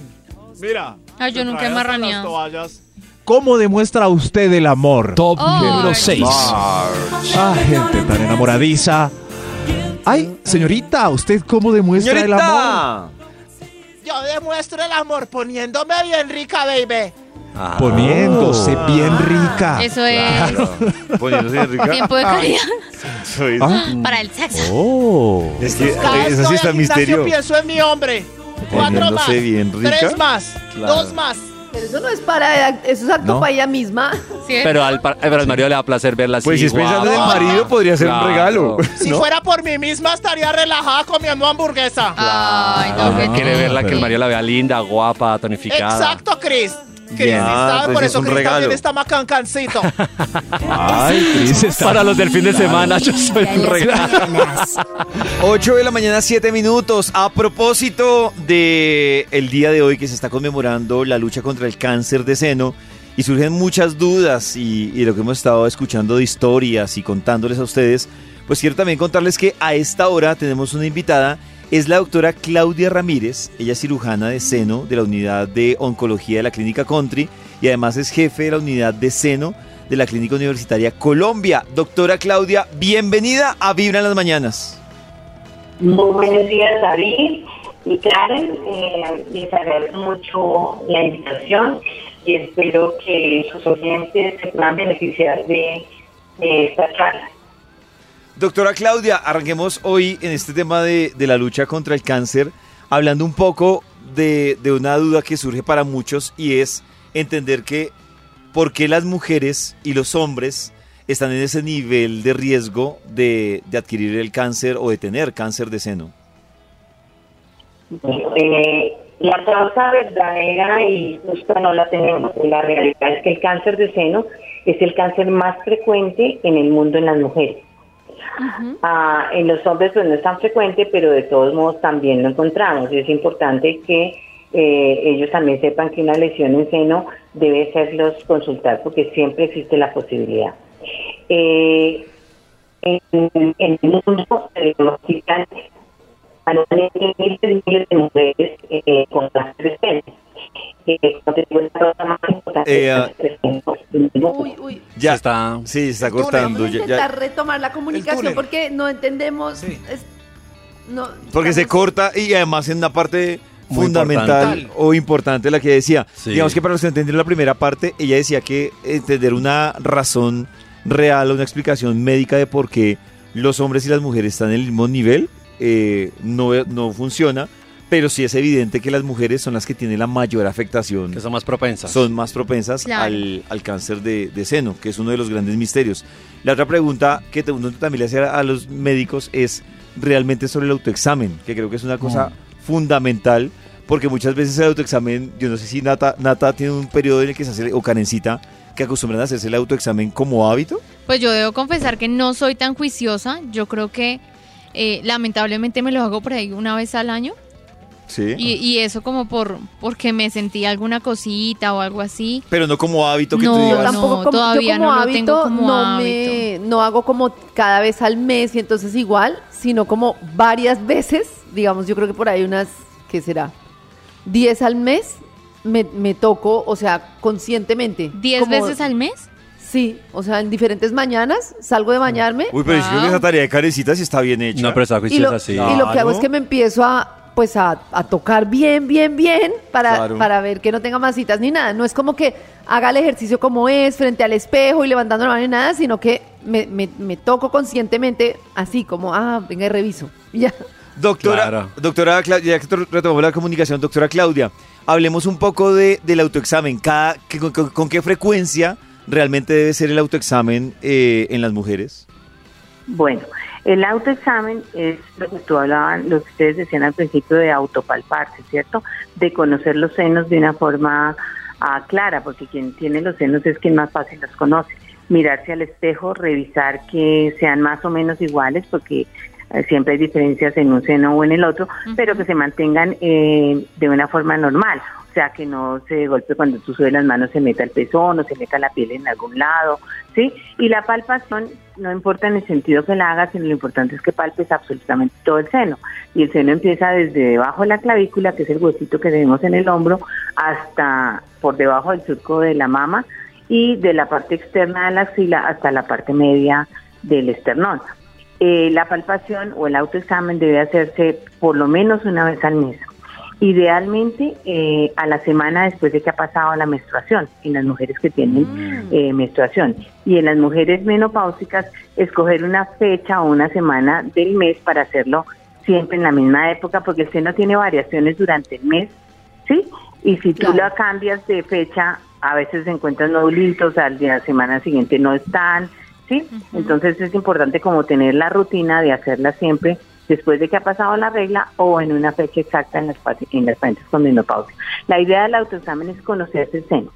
Mira. Ay, yo te nunca he traes marraneado. toallas. ¿Cómo demuestra usted el amor? Top Ay. número 6. Ah, gente tan enamoradiza. Ay, señorita, ¿usted cómo demuestra el amor? Yo demuestro el amor poniéndome bien rica, baby. Ah. Poniéndose bien rica. Eso es Poniéndose rica. tiempo de calidad Soy- Ah. para el sexo. Oh. Es que eso sí está misterio. pienso en mi hombre. Cuatro más. Bien rica. Tres más. Claro. Dos más. Pero eso no es para, eso es acto No. para ella misma. ¿sí? Pero al, pero al marido le da placer verla así. Pues si es pensando en el marido, podría ser un Claro. regalo. (laughs) Si ¿no? fuera por mí misma, estaría relajada comiendo hamburguesa. Ay, no, Ah, quiere verla que el marido la vea linda, guapa, tonificada. Exacto, Chris. ¿Sí Ah, pues por es eso regalo. también está macancancito. (laughs) Ay, Cris está. Para los del fin de semana, yo soy un regalo. mañanas. 8 de la mañana, 7 minutos. A propósito de el día de hoy que se está conmemorando la lucha contra el cáncer de seno y surgen muchas dudas y, y lo que hemos estado escuchando de historias y contándoles a ustedes, pues quiero también contarles que a esta hora tenemos una invitada. Es la doctora Claudia Ramírez, ella es cirujana de seno de la unidad de oncología de la Clínica Country y además es jefe de la unidad de seno de la Clínica Universitaria Colombia. Doctora Claudia, bienvenida a Vibra en las Mañanas. Muy buenos días, David y Karen. Eh, les agradezco mucho la invitación y espero que sus oyentes se puedan beneficiar de, de esta charla. Doctora Claudia, arranquemos hoy en este tema de, la lucha contra el cáncer, hablando un poco de, una duda que surge para muchos y es entender que por qué las mujeres y los hombres están en ese nivel de riesgo de, adquirir el cáncer o de tener cáncer de seno. Eh, la causa verdadera y justa no la tenemos. La realidad es que el cáncer de seno es el cáncer más frecuente en el mundo en las mujeres. Ah, en los hombres pues no es tan frecuente, pero de todos modos también lo encontramos. Y es importante que eh, ellos también sepan que una lesión en seno debe serlos consultar porque siempre existe la posibilidad. Eh, en, el mundo se diagnostican anualmente miles miles de mujeres eh, con de seno. Eh, ah. Uy, uy. Ya está. Sí, se está cortando. Vamos a ya- ya- intentar retomar la comunicación porque no entendemos. Sí. es- no, Porque se corta y además en una parte Muy fundamental importante. o importante la que decía. Sí. Digamos que para los que entendieron la primera parte, ella decía que entender una razón real o una explicación médica de por qué los hombres y las mujeres están en el mismo nivel eh, no, no funciona, pero sí es evidente que las mujeres son las que tienen la mayor afectación Que son más propensas. son más propensas Claro. al, al cáncer de, de seno, que es uno de los grandes misterios. La otra pregunta que te- uno también le hace a, a los médicos es, realmente sobre el autoexamen, que creo que es una cosa fundamental, porque muchas veces el autoexamen, yo no sé si Nata, Nata tiene un periodo en el que se hace, o Karencita, que acostumbran a hacerse el autoexamen como hábito. Pues yo debo confesar que no soy tan juiciosa. Yo creo que eh, lamentablemente me lo hago por ahí una vez al año. Sí. Y, y eso como por porque me sentí alguna cosita o algo así. Pero no como hábito que No, tú digas. Tampoco no, como, todavía yo como no lo hábito, tengo como no me no hago como cada vez al mes y entonces igual, sino como varias veces, digamos, yo creo que por ahí unas, ¿qué será? 10 al mes me, me toco, o sea, conscientemente. ¿Diez como- veces al mes? Sí, o sea, en diferentes mañanas salgo de bañarme Uy, pero yo creo que esa tarea de Karencita sí está bien hecha. No, pero está y lo, juiciosa, sí. y lo que hago es que me empiezo a pues a, a tocar bien, bien, bien para, Claro. para ver que no tenga masitas ni nada. No es como que haga el ejercicio como es, frente al espejo y levantando la mano y nada, sino que me, me- me toco conscientemente así como, ah, venga y reviso. (laughs) Y ya. Doctora, Claro. doctora Claudia, ya que to- retomamos la comunicación, doctora Claudia, hablemos un poco de, del autoexamen. Cada, con- con qué frecuencia realmente debe ser el autoexamen eh, en las mujeres? Bueno, el autoexamen es lo que tú hablaban, lo que ustedes decían al principio de autopalparse, ¿cierto? De conocer los senos de una forma ah, clara, porque quien tiene los senos es quien más fácil los conoce. Mirarse al espejo, revisar que sean más o menos iguales, porque siempre hay diferencias en un seno o en el otro, pero que se mantengan eh, de una forma normal. O sea, que no se golpe cuando tú subes las manos, se meta el pezón o se meta la piel en algún lado, ¿sí? Y la palpación no importa en el sentido que la hagas, sino lo importante es que palpes absolutamente todo el seno. Y el seno empieza desde debajo de la clavícula, que es el huesito que tenemos en el hombro, hasta por debajo del surco de la mama y de la parte externa de la axila hasta la parte media del esternón. Eh, la palpación o el autoexamen debe hacerse por lo menos una vez al mes. Idealmente eh, a la semana después de que ha pasado la menstruación, en las mujeres que tienen eh, menstruación. Y en las mujeres menopáusicas, escoger una fecha o una semana del mes para hacerlo siempre en la misma época, porque el seno tiene variaciones durante el mes, ¿sí? Y si tú la cambias de fecha, a veces se encuentran nodulitos, al día la semana siguiente no están, ¿sí? Entonces es importante como tener la rutina de hacerla siempre después de que ha pasado la regla o en una fecha exacta en las, en las pacientes con menopausia. La idea del autoexamen es conocerse el seno.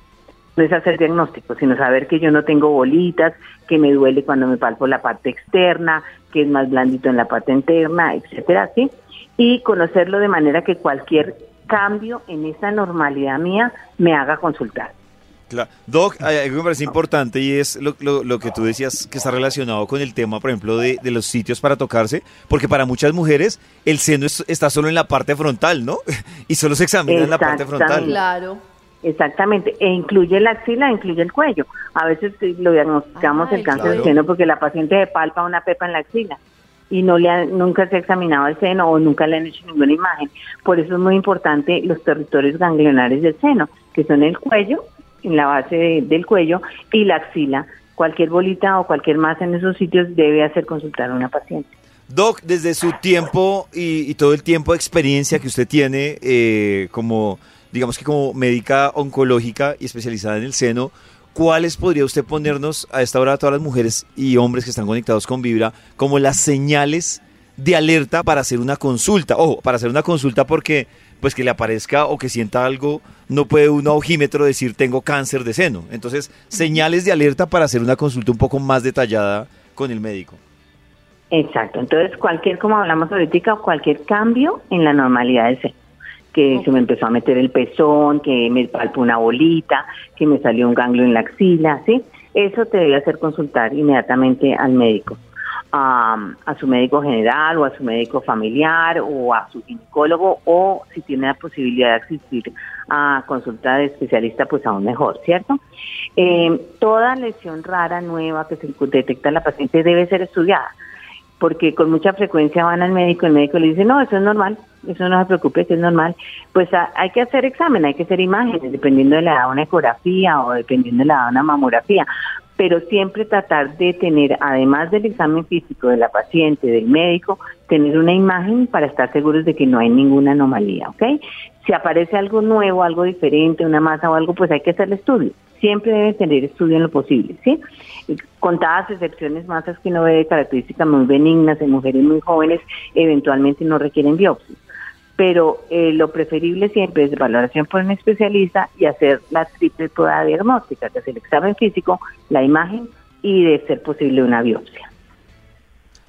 No es hacer diagnóstico, sino saber que yo no tengo bolitas, que me duele cuando me palpo la parte externa, que es más blandito en la parte interna, etcétera, ¿sí? Y conocerlo de manera que cualquier cambio en esa normalidad mía me haga consultar. Claro. Doc, algo que me parece importante y es lo, lo- lo que tú decías que está relacionado con el tema, por ejemplo, de, de los sitios para tocarse, porque para muchas mujeres el seno es- está solo en la parte frontal, ¿no? (laughs) Y solo se examina en la parte frontal. Claro. Exactamente, e incluye la axila, incluye el cuello. A veces lo diagnosticamos Ay, el cáncer claro. de seno porque la paciente se palpa una pepa en la axila y no le ha- nunca se ha examinado el seno o nunca le han hecho ninguna imagen. Por eso es muy importante los territorios ganglionares del seno, que son el cuello, en la base de- del cuello, y la axila. Cualquier bolita o cualquier masa en esos sitios debe hacer consultar a una paciente. Doc, desde su tiempo y, y todo el tiempo de experiencia que usted tiene eh, como, digamos que como médica oncológica y especializada en el seno, ¿cuáles podría usted ponernos a esta hora a todas las mujeres y hombres que están conectados con Vibra como las señales de alerta para hacer una consulta? Ojo, para hacer una consulta porque pues que le aparezca o que sienta algo, no puede un ojímetro decir tengo cáncer de seno. Entonces, señales de alerta para hacer una consulta un poco más detallada con el médico. Exacto, entonces cualquier, como hablamos ahorita, cualquier cambio en la normalidad del seno, que se me empezó a meter el pezón, que me palpó una bolita, que me salió un ganglio en la axila, ¿sí? Eso te debe hacer consultar inmediatamente al médico, a, su médico general o a su médico familiar o a su ginecólogo o si tiene la posibilidad de asistir a consulta de especialista, pues aún mejor, ¿cierto? Eh, toda lesión rara, nueva que se detecta en la paciente debe ser estudiada porque con mucha frecuencia van al médico, el médico le dice, no, eso es normal, eso no se preocupe, que es normal. Pues a- hay que hacer examen, hay que hacer imágenes, dependiendo de la edad una ecografía o dependiendo de la edad una mamografía. Pero siempre tratar de tener, además del examen físico de la paciente, del médico, tener una imagen para estar seguros de que no hay ninguna anomalía, ¿ok? Si aparece algo nuevo, algo diferente, una masa o algo, pues hay que hacer el estudio. siempre debe tener estudio en lo posible, ¿sí? Contadas excepciones, masas que no ve de características muy benignas en mujeres muy jóvenes, eventualmente no requieren biopsias. Pero eh, lo preferible siempre es valoración por un especialista y hacer la triple prueba diagnóstica, que es el examen físico, la imagen y de ser posible una biopsia.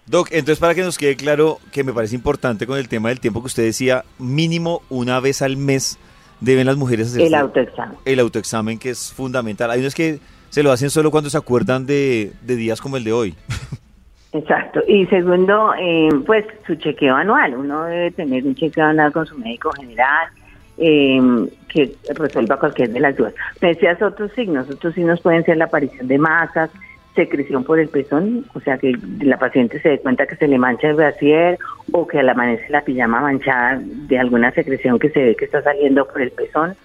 Doc, entonces para que nos quede claro que me parece importante con el tema del tiempo que usted decía, mínimo una vez al mes deben las mujeres hacer El autoexamen. el autoexamen que es fundamental. Hay unos que se lo hacen solo cuando se acuerdan de, de días como el de hoy. (laughs) Exacto. Y segundo, eh, pues su chequeo anual. Uno debe tener un chequeo anual con su médico general eh, que resuelva cualquier de las dudas. Me decías otros signos. Otros signos pueden ser la aparición de masas, secreción por el pezón, o sea que la paciente se dé cuenta que se le mancha el brasier o que al amanecer la pijama manchada de alguna secreción que se ve que está saliendo por el pezón.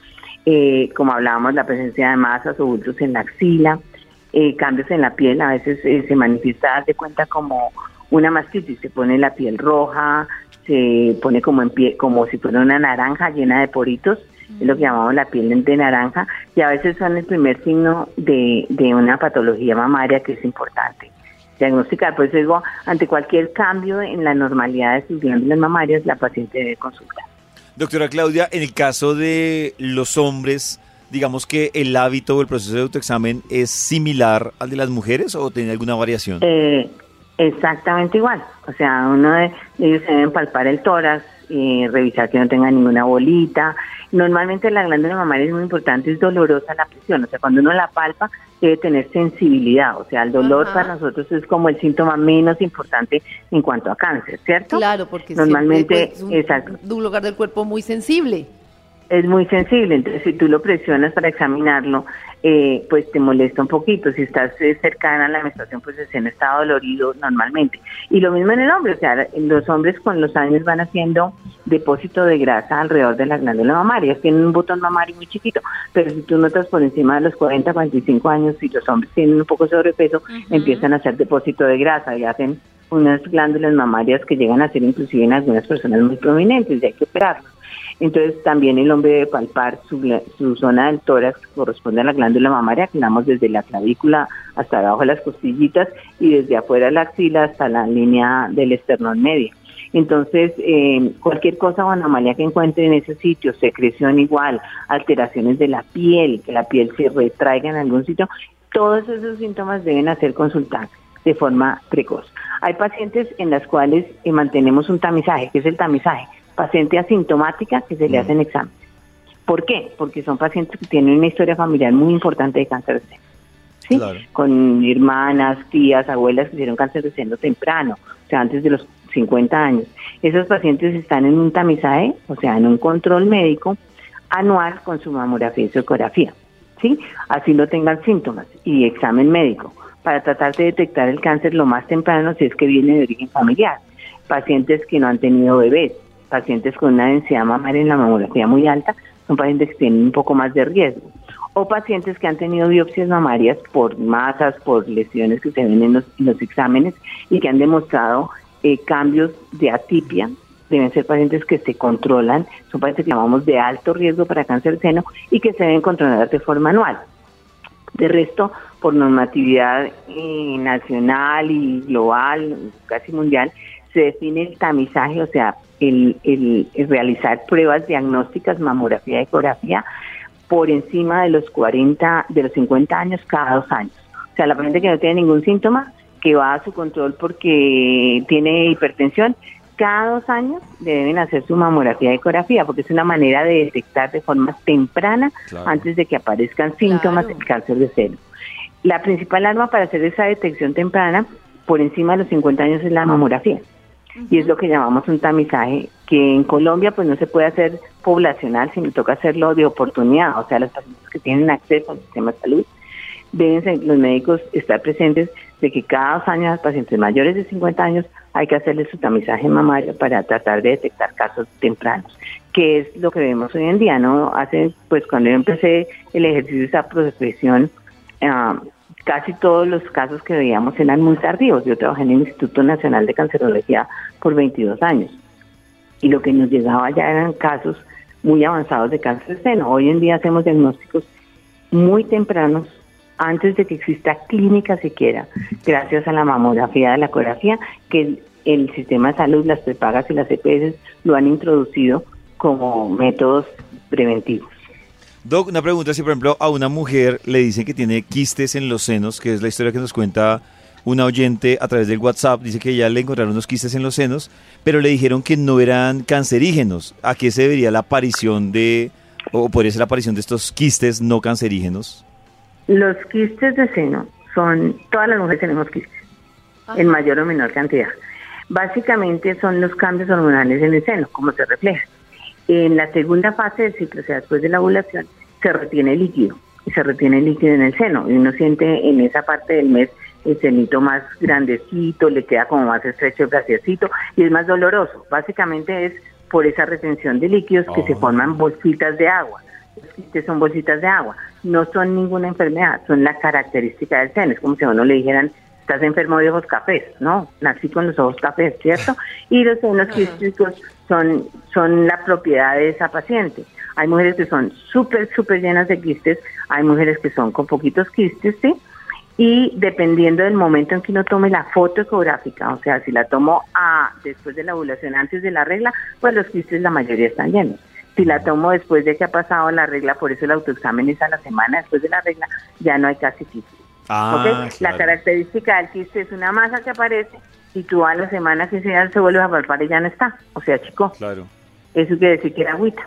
Eh, como hablábamos, la presencia de masas o bultos en la axila, eh, cambios en la piel, a veces eh, se manifiesta, de cuenta como una mastitis, se pone la piel roja, se pone como en pie, como si fuera una naranja llena de poritos, es lo que llamamos la piel de naranja, y a veces son el primer signo de, de una patología mamaria que es importante diagnosticar. Por eso digo, ante cualquier cambio en la normalidad de sus glándulas mamarias, la paciente debe consultar. Doctora Claudia, en el caso de los hombres, digamos que el hábito o el proceso de autoexamen es similar al de las mujeres o tiene alguna variación? Eh, exactamente igual. O sea, uno de ellos se deben palpar el tórax, y revisar que no tenga ninguna bolita. Normalmente la glándula mamaria es muy importante, es dolorosa la presión. O sea, cuando uno la palpa, debe tener sensibilidad. O sea, el dolor Ajá. para nosotros es como el síntoma menos importante en cuanto a cáncer, ¿cierto? Claro, porque Normalmente, siempre, pues, un, exacto. un lugar del cuerpo muy sensible. Es muy sensible, entonces si tú lo presionas para examinarlo, eh, pues te molesta un poquito. Si estás eh, cercana a la menstruación, pues el seno está dolorido normalmente. Y lo mismo en el hombre, o sea, los hombres con los años van haciendo depósito de grasa alrededor de la glándula mamaria, tienen un botón mamario muy chiquito, pero si tú notas por encima de los 40, 45 años, si los hombres tienen un poco de sobrepeso, empiezan a hacer depósito de grasa y hacen unas glándulas mamarias que llegan a ser inclusive en algunas personas muy prominentes y hay que operarlos. Entonces también el hombre debe palpar su, zona del tórax que corresponde a la glándula mamaria, que damos desde la clavícula hasta abajo de las costillitas y desde afuera de la axila hasta la línea del esternón medio. Entonces, eh, cualquier cosa o anomalía que encuentre en ese sitio, secreción igual, alteraciones de la piel, que la piel se retraiga en algún sitio, todos esos síntomas deben hacer consultar de forma precoz. Hay pacientes en las cuales eh, mantenemos un tamizaje, que es el tamizaje, paciente asintomática que se le hacen exámenes. ¿Por qué? Porque son pacientes que tienen una historia familiar muy importante de cáncer de seno. ¿sí? Con hermanas, tías, abuelas que tuvieron cáncer de seno temprano, o sea, antes de los 50 años. Esos pacientes están en un tamizaje, o sea, en un control médico anual con su mamografía y su ecografía. ¿sí? Así no tengan síntomas y examen médico para tratar de detectar el cáncer lo más temprano si es que viene de origen familiar. Pacientes que no han tenido bebés, pacientes con una densidad mamaria en la mamografía muy alta, son pacientes que tienen un poco más de riesgo. O pacientes que han tenido biopsias mamarias por masas, por lesiones que se ven en los, en los exámenes y que han demostrado eh, cambios de atipia. Deben ser pacientes que se controlan, son pacientes que llamamos de alto riesgo para cáncer seno y que se deben controlar de forma anual. De resto, por normatividad eh, nacional y global, casi mundial, se define el tamizaje, o sea, el, el- el realizar pruebas diagnósticas, mamografía y ecografía, por encima de los 40, de los 50 años cada dos años. O sea, la paciente que no tiene ningún síntoma, que va a su control porque tiene hipertensión, cada dos años le deben hacer su mamografía y ecografía, porque es una manera de detectar de forma temprana Claro. antes de que aparezcan síntomas del cáncer de seno. La principal arma para hacer esa detección temprana por encima de los 50 años es la mamografía. Y es lo que llamamos un tamizaje, que en Colombia pues no se puede hacer poblacional, sino toca hacerlo de oportunidad. O sea, los pacientes que tienen acceso al sistema de salud deben los médicos estar presentes de que cada dos años a pacientes mayores de 50 años hay que hacerles su tamizaje mamario para tratar de detectar casos tempranos, que es lo que vemos hoy en día, ¿no? Hace, pues cuando yo empecé el ejercicio de esa profesión, ah, casi todos los casos que veíamos eran muy tardíos. Yo trabajé en el Instituto Nacional de Cancerología por 22 años y lo que nos llegaba ya eran casos muy avanzados de cáncer de seno. Hoy en día hacemos diagnósticos muy tempranos, antes de que exista clínica siquiera, gracias a la mamografía, a la ecografía, que el, el sistema de salud, las prepagas y las EPS lo han introducido como métodos preventivos. Doc, una pregunta, si por ejemplo a una mujer le dicen que tiene quistes en los senos, que es la historia que nos cuenta una oyente a través del WhatsApp, dice que ya le encontraron unos quistes en los senos, pero le dijeron que no eran cancerígenos. ¿A qué se debería la aparición de, o podría ser la aparición de estos quistes no cancerígenos? Los quistes de seno son, todas las mujeres tenemos quistes, en mayor o menor cantidad. Básicamente son los cambios hormonales en el seno, como se refleja. En la segunda fase del ciclo, o sea, después de la ovulación, se retiene líquido, y se retiene líquido en el seno, y uno siente en esa parte del mes el senito más grandecito, le queda como más estrecho el y es más doloroso. Básicamente es por esa retención de líquidos que se forman bolsitas de agua. Quistes son bolsitas de agua, no son ninguna enfermedad, son la característica del seno. Es como si a uno le dijeran, estás enfermo de ojos cafés, ¿no? Nací con los ojos cafés, ¿cierto? Y los senos quísticos son, son la propiedad de esa paciente. Hay mujeres que son súper, súper llenas de quistes, hay mujeres que son con poquitos quistes, ¿sí? Y dependiendo del momento en que uno tome la foto ecográfica, o sea, si la tomo a, después de la ovulación, antes de la regla, pues los quistes la mayoría están llenos. Si la tomo después de que ha pasado la regla, por eso el autoexamen es a la semana después de la regla, ya no hay casi quistes. Ah. La característica del quiste es una masa que aparece y tú a la semana que sea se vuelve a palpar y ya no está. O sea, chico, Claro. eso quiere decir que era agüita.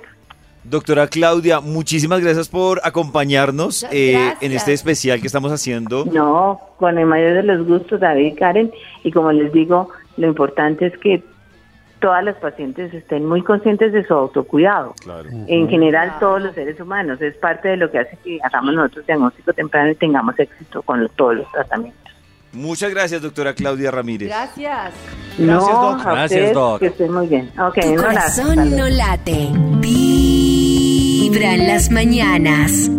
Doctora Claudia, muchísimas gracias por acompañarnos eh, gracias. en este especial que estamos haciendo. No, con el mayor de los gustos, David y Karen. Y como les digo, lo importante es que todas las pacientes estén muy conscientes de su autocuidado. Claro. En general, todos los seres humanos. Es parte de lo que hace que hagamos nosotros diagnóstico temprano y tengamos éxito con los- todos los tratamientos. Muchas gracias, doctora Claudia Ramírez. Gracias. no, Doc. a Gracias, ustedes, Doc. Que estén muy bien. Ok, Tu un abrazo. corazón no late. Vibra en las mañanas.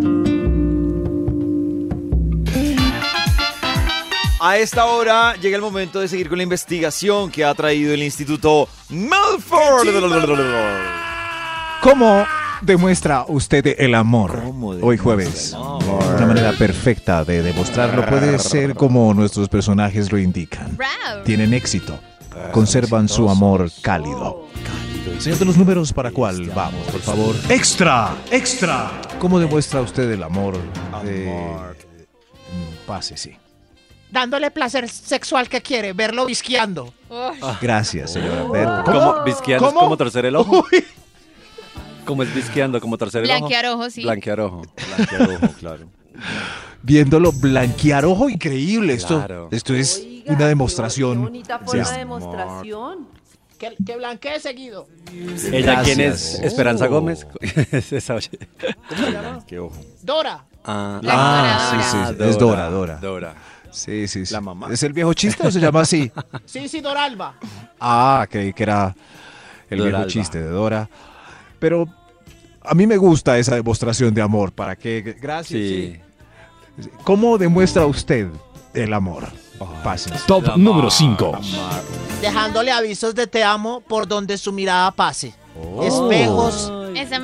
A esta hora llega el momento de seguir con la investigación que ha traído el Instituto Milford. ¿Cómo demuestra usted el amor ¿Cómo hoy jueves? amor? Una manera perfecta de demostrarlo puede ser como nuestros personajes lo indican. Tienen éxito. Conservan su amor cálido. Señor de los números, ¿para cuál vamos, por favor? ¡Extra! ¡Extra! ¿Cómo demuestra usted el amor? Eh, pase, sí. Dándole placer sexual que quiere, verlo visqueando. Gracias, señora. Ver, ¿Cómo? ¿Visqueando es ¿Cómo? como torcer el ojo? ¿Cómo es visqueando? ¿Como torcer el ojo? Blanquear ojos, sí. Blanquear ojo. claro. Viéndolo blanquear ojo, increíble. Esto, Claro. esto es Oiga, una Qué demostración. bonita forma de demostración. Que, que blanquee seguido. ¿Ella quién Gracias. es? ¿Esperanza Oh. Gómez? Es (laughs) esa, oye. Qué ojo. Dora. Ah, La Ah, Dora, sí, Dora. sí, es Dora, Dora. Dora. Sí, sí, sí. La mamá. ¿Es el viejo chiste o se llama así? (laughs) Sí, sí, Doralba. Ah, creí que era el viejo chiste de Dora. Pero a mí me gusta esa demostración de amor. ¿Para qué? Gracias. Sí. sí. ¿Cómo demuestra usted el amor? Fácil. Top La número mar- 5. Dejándole avisos de te amo por donde su mirada pase. Oh. Espejos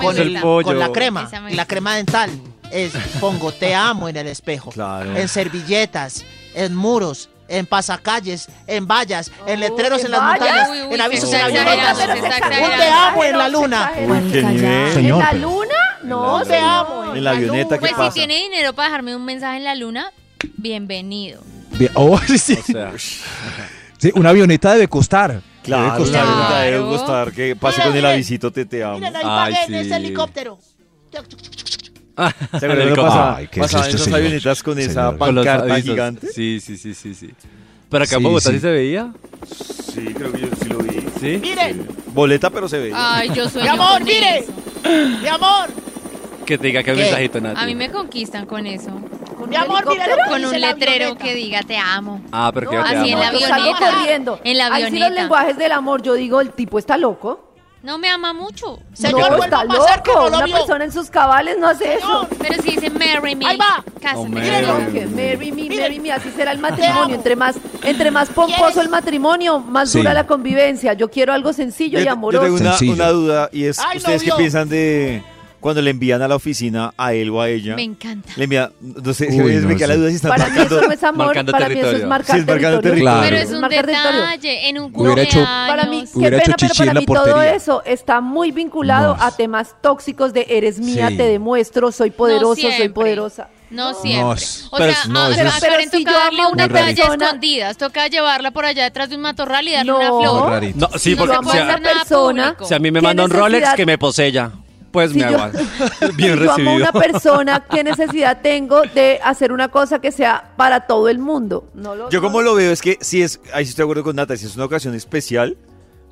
con, el- con la crema. La crema dental. Es pongo te amo en el espejo. Claro. En servilletas, en muros, en pasacalles, en vallas, en Oh, letreros ¿en en las vallas? montañas, Uy, uy, en avisos se en avionetas. Un te amo en la luna. ¿Qué nivel? Señor, ¿En la luna? No, te amo En la avioneta, ¿qué Pues pasa? si tiene dinero para dejarme un mensaje en la luna, bienvenido. Bien- Oh, sí. O sea, Sí, una avioneta debe costar. Claro, Debe costar. Claro. debe gustar que pase Miren, con el avisito te te amo. Miren, ahí Ay, ese sí. helicóptero. ¿Se El helicóptero. pasaba, Ay, ¿qué es pasaban esto, esas señor? avionetas con esa Señor. con los pancarta avisos. gigante? Sí, sí, sí, sí, sí. Pero acá en Sí, Bogotá sí. sí. se veía. Sí, creo que yo sí lo vi. ¿Sí? Miren, Boleta, pero se veía. Ay, yo soy mi amor, mire. Mi amor, Que te diga que mensajito, Nati. A mí me conquistan con eso. mi amor, mire lo que Con dice un la letrero avioneta. que diga te amo. Ah, pero que No, yo te así en amo. la yo salgo avioneta. corriendo. En la Ahí sí avioneta. los lenguajes del amor, yo digo, el tipo está loco. No me ama mucho. Señor, no, vuelva está a pasar que loco. no lo Una vio. persona en sus cabales no hace Señor, Pero si dice marry me. Ahí va. Cásate. Eso. Que marry me, Miren. marry me, así será el matrimonio. Entre más, entre más pomposo ¿Quieres? el matrimonio, más Sí. dura la convivencia. Yo quiero algo sencillo yo, y yo amoroso. tengo una, Sencillo. una duda y es, Ay, ¿ustedes qué novio. piensan de cuando le envían a la oficina a él o a ella. Me encanta. Le envían, no sé, Uy, (laughs) me no, queda la duda si están Para mí marcando. eso no es amor, para mí eso es territorio. marcar Sí, es territorio. territorio. Pero es un Marcar territorio. detalle, en un Hubiera hecho-. Para mí, qué hecho pena, pero para mí todo eso está muy vinculado No. a temas tóxicos de eres mía, Sí. te demuestro, soy poderoso, soy poderosa. No No. siempre. No, o pero sea, no, a, eso a es- Karen Pero si toca darle a una una talla escondidas, toca llevarla por allá detrás de un matorral y darle una No. flor. No, sí, No porque se o puede sea, hacer nada persona- público. si a mí me ¿Qué manda un Rolex que me posella, pues Si me aguanto. (laughs) (laughs) Bien si yo amo a recibido. una persona, (laughs) ¿qué necesidad tengo de hacer una cosa que sea para todo el mundo? No lo, Yo como lo veo es que si es, ahí sí estoy de acuerdo con Nata, si es una ocasión especial,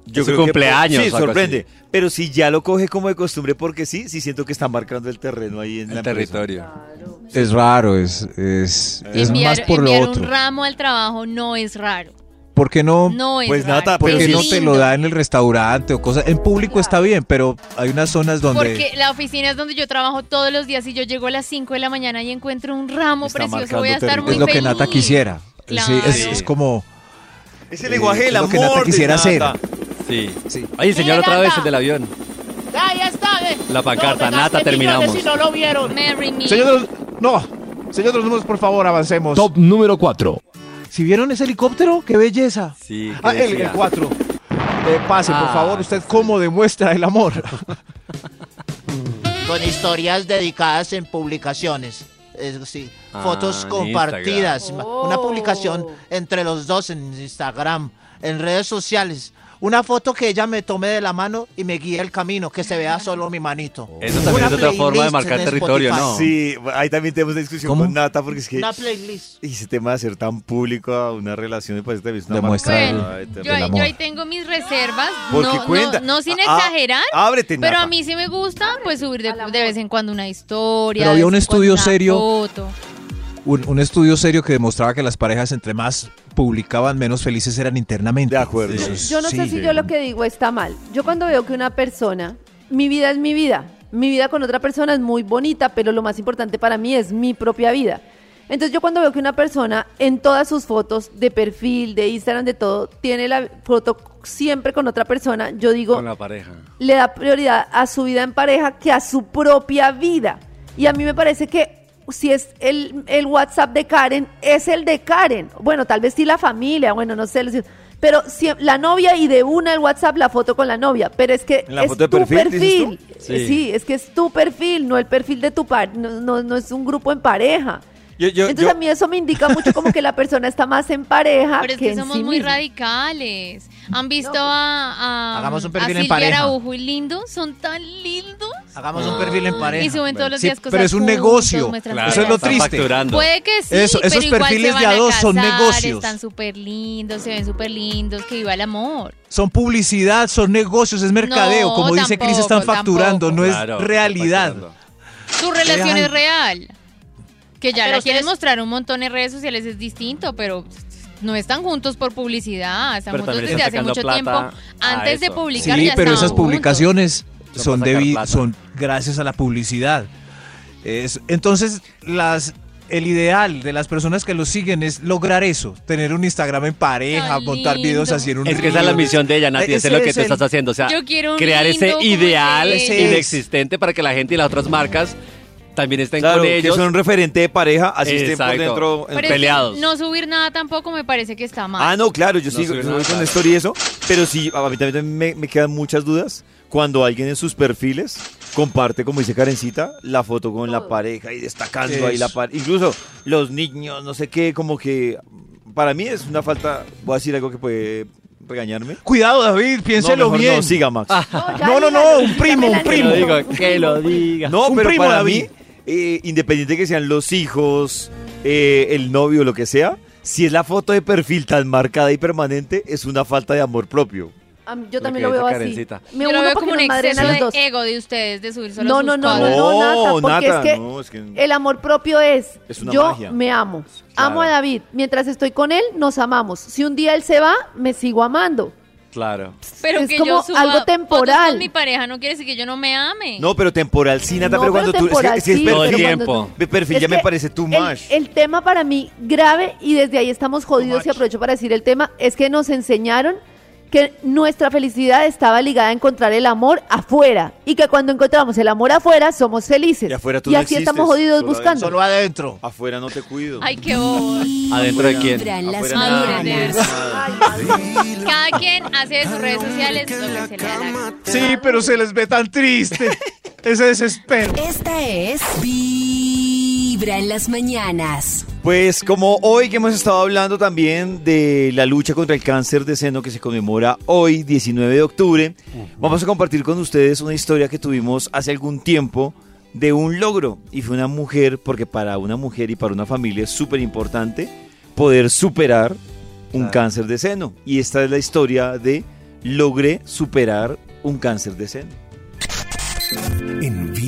yo Es su creo que cumpleaños sí, o algo sorprende. Pero si ya lo coge como de costumbre porque sí, sí siento que está marcando el terreno ahí en la El empresa. territorio. Es raro, es, es, es enviar más por lo enviar otro. un ramo al trabajo no es raro. ¿Por qué no? No es Pues raro. nada, ¿Por pero qué sí no te lo da en el restaurante o cosas? En público está bien, pero hay unas zonas donde... Porque la oficina es donde yo trabajo todos los días y yo llego a las 5 de la mañana y encuentro un ramo Está precioso. Voy a estar territorio. muy es lo que. Nata quisiera. Sí, es, como... Es el lenguaje Eh, del es lo que Nata quisiera hacer. Sí. Sí. Ay, señor, otra vez el del avión. Ahí está. La pancarta, Nata, terminamos. Si no lo vieron. Marry me. Señor de los... No, señor de los números, por favor, avancemos. Top número 4. ¿Si vieron ese helicóptero? ¡Qué belleza! Sí, ¿qué Ah, el, el 4. pase, por Ah, favor, usted cómo demuestra el amor. (laughs) Con historias dedicadas en publicaciones. Es decir, Ah, fotos compartidas. Una Oh. publicación entre los dos en Instagram, en redes sociales. Una foto que ella me tome de la mano y me guíe el camino, que se vea solo mi manito. Eso también Una es otra forma de marcar territorio, Spotify. ¿no? Sí, ahí también tenemos una discusión ¿Cómo? con Nata porque es que Una playlist. y ese tema de hacer tan público a una relación me parece también es una Demuestra marcada el-. Yo ahí, amor. yo ahí tengo mis reservas. Porque No, cuenta. no, no sin Ah, exagerar. ábrete, Pero Nata. a mí sí me gusta pues subir de, de vez en cuando una historia. Pero había un estudio una serio. foto. Un, un estudio serio que demostraba que las parejas entre más publicaban, menos felices eran internamente. De acuerdo. Eso es- Yo no sé si yo lo que digo está mal. Yo cuando veo que una persona, mi vida es mi vida, mi vida con otra persona es muy bonita, pero lo más importante para mí es mi propia vida. Entonces yo cuando veo que una persona en todas sus fotos de perfil, de Instagram, de todo, tiene la foto siempre con otra persona, yo digo, Con la pareja. le da prioridad a su vida en pareja que a su propia vida. Y a mí me parece que si es el, el WhatsApp de Karen, es el de Karen. Bueno, tal vez sí la familia, bueno, no sé. Pero si, la novia y de una el WhatsApp la foto con la novia. Pero es que ¿En la es tu perfil? Sí. Sí. es que es tu perfil, no el perfil de tu par no, no, no es un grupo en pareja. Yo- yo- Entonces yo- a mí eso me indica mucho como que la persona está más en pareja Pero es que, que en somos sí muy misma. radicales. ¿Han visto a, a, Hagamos un a perfil en Silvia pareja. Araujo y Lindo? Son tan lindos. Hagamos un perfil en pareja. Y suben todos los Sí, días cosas pero es un juntos, negocio. Claro, Eso es lo triste. Puede que sí, Eso- esos pero igual perfiles se de van a dos son casar, negocios. Están súper lindos, se ven súper lindos, que viva el amor. Son publicidad, son negocios, es mercadeo. No, Como dice Cris, están facturando, tampoco. no es Claro, realidad. Su relación es real. Que ya Pero la quieren ustedes- mostrar un montón en redes sociales es distinto, pero no están juntos por publicidad, están Pero juntos desde hace mucho tiempo. Antes de publicar Sí, ya pero esas publicaciones Son plata. son gracias a la publicidad. Es, entonces, las, el ideal de las personas que lo siguen es lograr eso, tener un Instagram en pareja, montar videos así en un Es que esa es la misión de ella, Nati, Ese eso es lo que es tú el- estás haciendo. O sea, Yo quiero un crear ese ideal ese. inexistente para que la gente y las otras marcas también estén Claro, con que ellos. son un referente de pareja, así estén por dentro. Pero es que peleados. no subir nada tampoco me parece que está mal. Ah, no, claro, yo No sigo con claro. story y eso, pero sí, a mí también me, me quedan muchas dudas cuando alguien en sus perfiles comparte, como dice Karencita, la foto con la pareja y destacando ahí la pareja. Incluso los niños, no sé qué, como que para mí es una falta, voy a decir algo que puede regañarme. Cuidado, David, No, piénselo mejor bien. No, siga, Max. ya No, no, no, un primo, un primo. Que lo diga, que lo diga. No, Un pero primo, para David. mí, eh, independiente que sean los hijos, eh, el novio, lo que sea, si es la foto de perfil tan marcada y permanente, es una falta de amor propio. A mí- Yo Lo también lo veo así. Karencita. Me Yo lo uno veo porque como un exceso de dos. ego de ustedes de subir solo No, sus no, no, cosas. no, no, Nata, porque Nata, es que no, es que- el amor propio es, Es una yo magia. me amo, Claro. amo a David, mientras estoy con él nos amamos, si un día él se va, me sigo amando. Claro. Pero es que como yo suba algo temporal. con mi pareja no quiere decir que yo no me ame. No, pero temporal sí, Nata, No, pero cuando tú... es es sí, es el perfil, tiempo. perfil Es ya me parece too el- much. El, tema para mí grave, y desde ahí estamos jodidos, y aprovecho para decir el tema, es que nos enseñaron que nuestra felicidad estaba ligada a encontrar el amor afuera y que cuando encontramos el amor afuera somos felices. Y afuera tú y no así existes, estamos jodidos solo buscando. Solo adentro. Afuera no te cuido. Ay, qué bobo. ¿Adentro de quién? Afuera nada. Cada quien hace de sus redes sociales lo que se le da la. Sí, pero se les ve tan triste. Ese desespero. Esta es Vibra en las mañanas. Pues como hoy que hemos estado hablando también de la lucha contra el cáncer de seno que se conmemora hoy, 19 de octubre, vamos a compartir con ustedes una historia que tuvimos hace algún tiempo de un logro. Y fue una mujer, porque para una mujer y para una familia es súper importante poder superar un cáncer de seno. Y esta es la historia de logré superar un cáncer de seno. En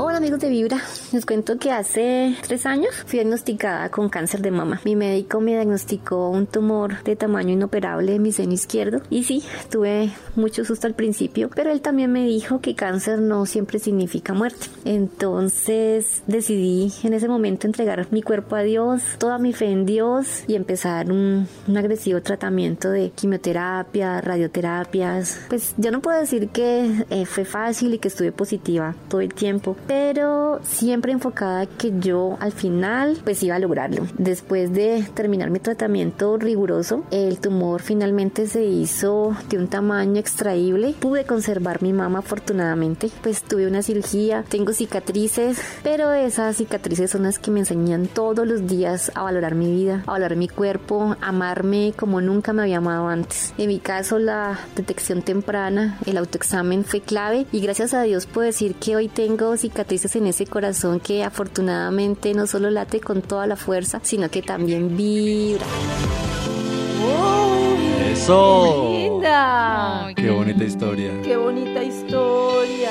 Hola amigos de Vibra, les cuento que hace tres años fui diagnosticada con cáncer de mama. Mi médico me diagnosticó un tumor de tamaño inoperable en mi seno izquierdo y sí, tuve mucho susto al principio, pero él también me dijo que cáncer no siempre significa muerte. Entonces decidí en ese momento entregar mi cuerpo a Dios, toda mi fe en Dios y empezar un, un agresivo tratamiento de quimioterapia, radioterapias. Pues yo no puedo decir que eh, fue fácil y que estuve positiva todo el tiempo, pero siempre enfocada que yo al final pues iba a lograrlo. Después de terminar mi tratamiento riguroso, el tumor finalmente se hizo de un tamaño extraíble. Pude conservar mi mama afortunadamente, pues tuve una cirugía, tengo cicatrices, pero esas cicatrices son las que me enseñan todos los días a valorar mi vida, a valorar mi cuerpo, a amarme como nunca me había amado antes. En mi caso la detección temprana, el autoexamen fue clave y gracias a Dios puedo decir que hoy tengo cicatrices en ese corazón que afortunadamente no solo late con toda la fuerza, sino que también vibra. Eso. ¡Linda! Ay, Qué bonita historia. ¡Qué bonita historia!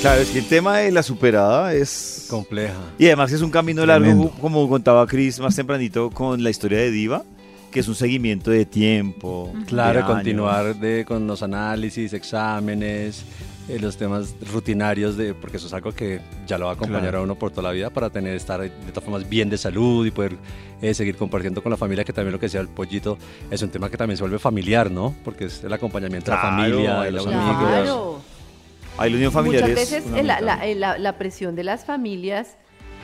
Claro, es que el tema de la superada es... Compleja. Y además es un camino Tremendo. largo, como contaba Chris más tempranito con la historia de Diva, que es un seguimiento de tiempo. Claro, de años. continuar de, con los análisis, exámenes, eh, los temas rutinarios, de, porque eso es algo que ya lo va a acompañar Claro. a uno por toda la vida para tener, estar de todas formas bien de salud y poder eh, seguir compartiendo con la familia, que también lo que decía el pollito es un tema que también se vuelve familiar, ¿no? Porque es el acompañamiento de la Claro, familia, de los los amigos. Claro. Ahí la unión familiar Muchas es veces la, la- la- la presión de las familias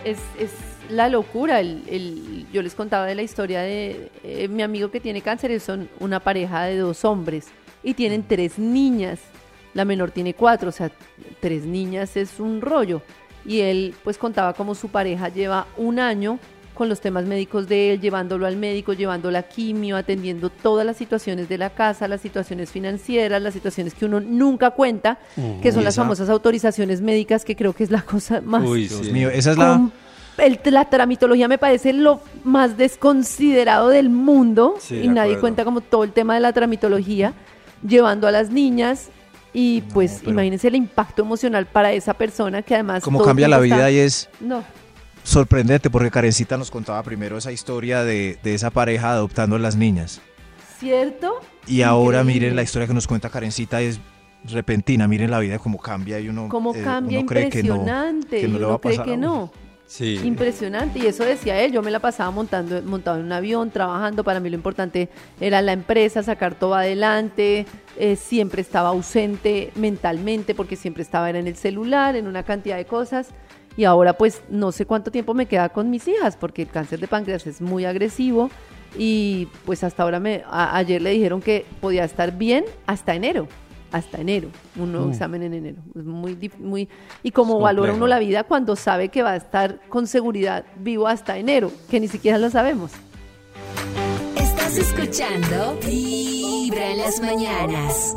es, es la locura. El, el- yo les contaba de la historia de eh, mi amigo que tiene cáncer, son una pareja de dos hombres y tienen tres niñas. La menor tiene cuatro, o sea, tres niñas es un rollo. Y él pues contaba cómo su pareja lleva un año con los temas médicos de él, llevándolo al médico, llevando la quimio, atendiendo todas las situaciones de la casa, las situaciones financieras, las situaciones que uno nunca cuenta, que son las famosas autorizaciones médicas, que creo que es la cosa más... Uy, Dios mío, esa es la... el- la tramitología me parece lo más desconsiderado del mundo Sí, y de nadie acuerdo. cuenta como todo el tema de la tramitología, llevando a las niñas y pues pero- imagínense el impacto emocional para esa persona que además... Cómo cambia la vida está- y es No, sorprendente porque Karencita nos contaba primero esa historia de, de esa pareja adoptando a las niñas. ¿cierto? Y ahora miren la historia que nos cuenta Karencita es repentina, miren la vida cómo cambia y uno, Cómo eh, cambia uno cree que no, que no y le va a cree pasar que a uno. no. Sí. Impresionante. Y eso decía él. Yo me la pasaba montando, montado en un avión, trabajando. Para mí lo importante era la empresa, sacar todo adelante. Eh, siempre estaba ausente mentalmente porque siempre estaba era en el celular, en una cantidad de cosas. Y ahora pues no sé cuánto tiempo me queda con mis hijas porque el cáncer de páncreas es muy agresivo. Y pues hasta ahora me, ayer le dijeron que podía estar bien hasta enero. Hasta enero, un nuevo examen en enero. Es muy, muy y como Es valora uno la vida cuando sabe que va a estar con seguridad vivo hasta enero, que ni siquiera lo sabemos. Estás escuchando Vibra en las mañanas.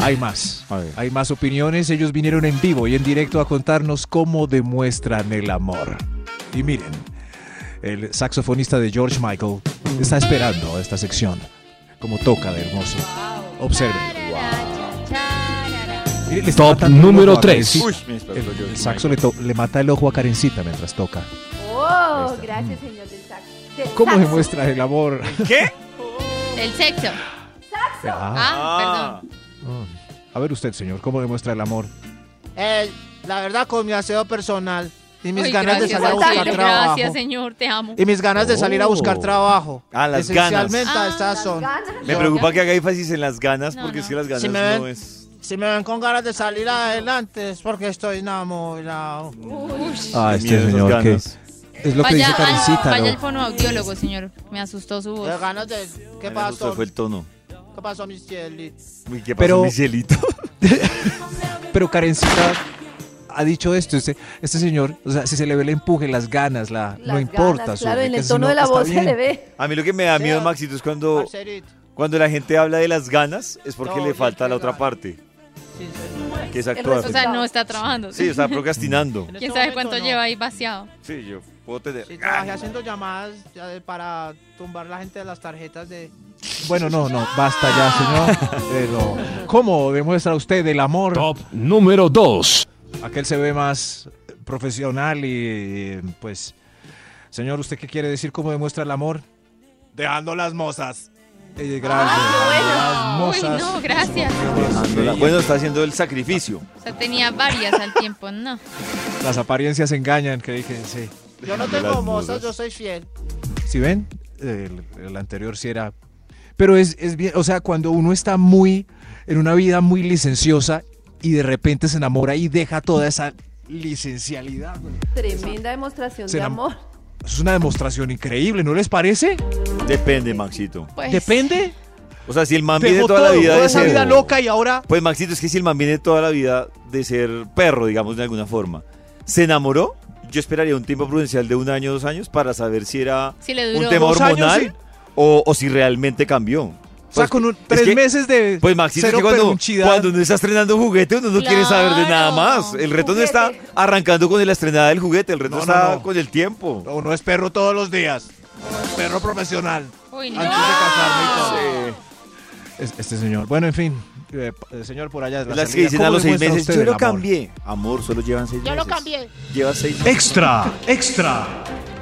Hay más, hay más opiniones. Ellos vinieron en vivo y en directo a contarnos cómo demuestran el amor. Y miren, el saxofonista de George Michael está esperando esta sección. Como toca de hermoso. Observen. Mire, Top número ojo a tres. Karencita. Uy, me despertó el, yo. el saxo le, mata el ojo a Karencita mientras toca. Oh, gracias, señor del saxo. Del ¿Cómo saxo. demuestra el amor? ¿Qué? El sexo. Saxo. Ah, Ah, perdón. a ver usted, señor, ¿cómo demuestra el amor? Eh, la verdad, con mi aseo personal y mis Ay, ganas de salir a buscar trabajo. Gracias, señor, te amo. Y mis ganas de salir a buscar Oh. trabajo. Ah, las Esencialmente ganas. estas son. ganas. Me preocupa que haga énfasis en las ganas, No, porque no. es que las ganas Si me ven- no es... Si me ven con ganas de salir adelante es porque estoy enamorado. Ah, este señor que es lo que Vaya, dice Karencita, vaya ¿no? al fonoaudiólogo, señor. Me asustó su voz. De ganas de. ¿Qué pasó? fue el tono. ¿Qué pasó, mis cielitos? Uy, ¿qué pasó, Pero- mi cielito? (laughs) Pero Karencita ha dicho esto, este, este señor, o sea, si se le ve el empuje, las ganas, la, Las no importa. ganas, claro, en el tono de la voz se bien. le ve. A mí lo que me da miedo, Maxito, es cuando, Parcerito. cuando la gente habla de las ganas, es porque No, le falta la otra parte. Que es actuar. O sea, no está trabajando. Sí, está procrastinando. (laughs) ¿Quién sabe cuánto no. lleva ahí vaciado? Sí, yo puedo tener... Sí, trabajé haciendo llamadas para tumbar la gente de las tarjetas de. Bueno, no, no, basta ya, señor. (laughs) Pero, ¿cómo demuestra usted el amor? Top número 2. Aquel se ve más profesional y, pues, señor, ¿usted qué quiere decir cómo demuestra el amor? Dejando las mozas. Eh, gracias. Las Uy, mozas. no, gracias. Bueno, está haciendo el sacrificio. O sea, tenía varias al tiempo, no. Las apariencias engañan, que dije, sí. Yo no tengo mozas, yo soy fiel. ¿Sí ven? El, el anterior sí era... Pero es, es bien, o sea, cuando uno está muy, en una vida muy licenciosa y de repente se enamora y deja toda esa licencialidad. Tremenda demostración Se de enam- amor. Es una demostración increíble, ¿no les parece? Depende, Maxito. Pues, Depende. O sea, si el man viene toda la vida toda de esa ser... vida loca y ahora... Pues Maxito, es que si el man viene toda la vida de ser perro, digamos, de alguna forma, se enamoró, yo esperaría un tiempo prudencial de un año, dos años, para saber si era Si un tema años, hormonal sí. o, o si realmente cambió. O sea, Pues, con un- es tres que- meses de Pues Maxito, es que cuando, cuando uno está estrenando un juguete, uno no quiere saber de nada más. El reto no está arrancando con la estrenada del juguete, el reto No, no, está no. con el tiempo. Uno es perro todos los días. Perro profesional. Uy, no. Antes de casarme y todo. Sí. Es- Este señor. Bueno, en fin. eh, el señor por allá. de la Las que dicen ¿cómo a los seis meses, yo lo cambié. Amor, solo llevan seis Yo meses. lo cambié. Lleva seis meses. Extra, extra.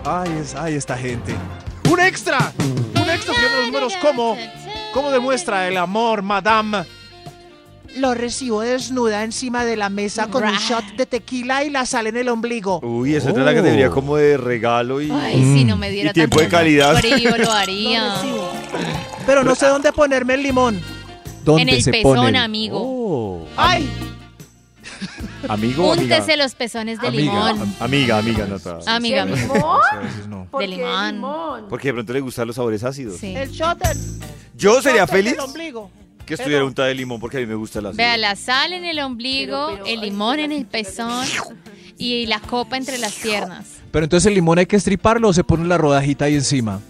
Ay, es, ay, esta gente. ¡Un extra! Un extra tiene los números. ¿Cómo? ¿Cómo demuestra el amor, madame? Lo recibo desnuda encima de la mesa con un shot de tequila y la sal en el ombligo. Uy, eso es la Oh. categoría como de regalo y... Ay, si no me diera Y tiempo de tanto calidad. frío, lo (laughs) haría. Pero no sé dónde ponerme el limón. ¿Dónde En el se pezón, pone amigo. Oh. ¡Ay! Amigo amiga. Úntese los pezones de Amiga, limón. am- Amiga, amiga, Nata. Amiga, ¿De limón? A veces no. ¿Por qué limón. limón? Porque de pronto le gustan los sabores ácidos. Sí. El shot del, Yo sería shot del feliz ombligo. que estuviera untada de limón porque a mí me gusta el ácido. Vea la sal en el ombligo, Pero, pero, el limón en el pezón y la copa entre las piernas. Pero entonces el limón hay que estriparlo o se pone la rodajita ahí encima.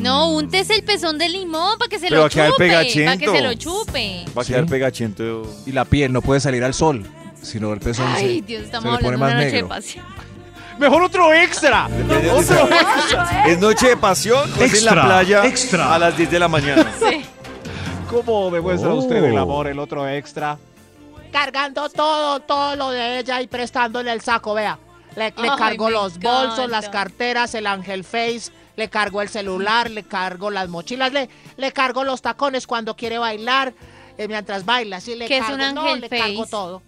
No, úntese el pezón de limón para que se Pero lo va a quedar chupe. Para que pegachento. se lo chupe. Va a quedar Sí. pegachento. Y la piel no puede salir al sol, sino el pezón Ay, se, Dios, se estamos le pone hablando de más una noche de negro. pasión. (laughs) Mejor otro extra. (laughs) Otro (laughs) ¿Es noche de pasión o es en Extra, la playa extra. a las 10 de la mañana? Sí. ¿Cómo demuestra Oh. usted el amor, el otro extra? Cargando todo, todo lo de ella y prestándole el saco, vea. Le, le Ay, cargo me los bolsos, encanta. las carteras, el ángel face, le cargo el celular, le cargo las mochilas, le, le cargo los tacones cuando quiere bailar, eh, mientras baila, sí, le ¿Qué es cargo, un no, ángel le cargo todo.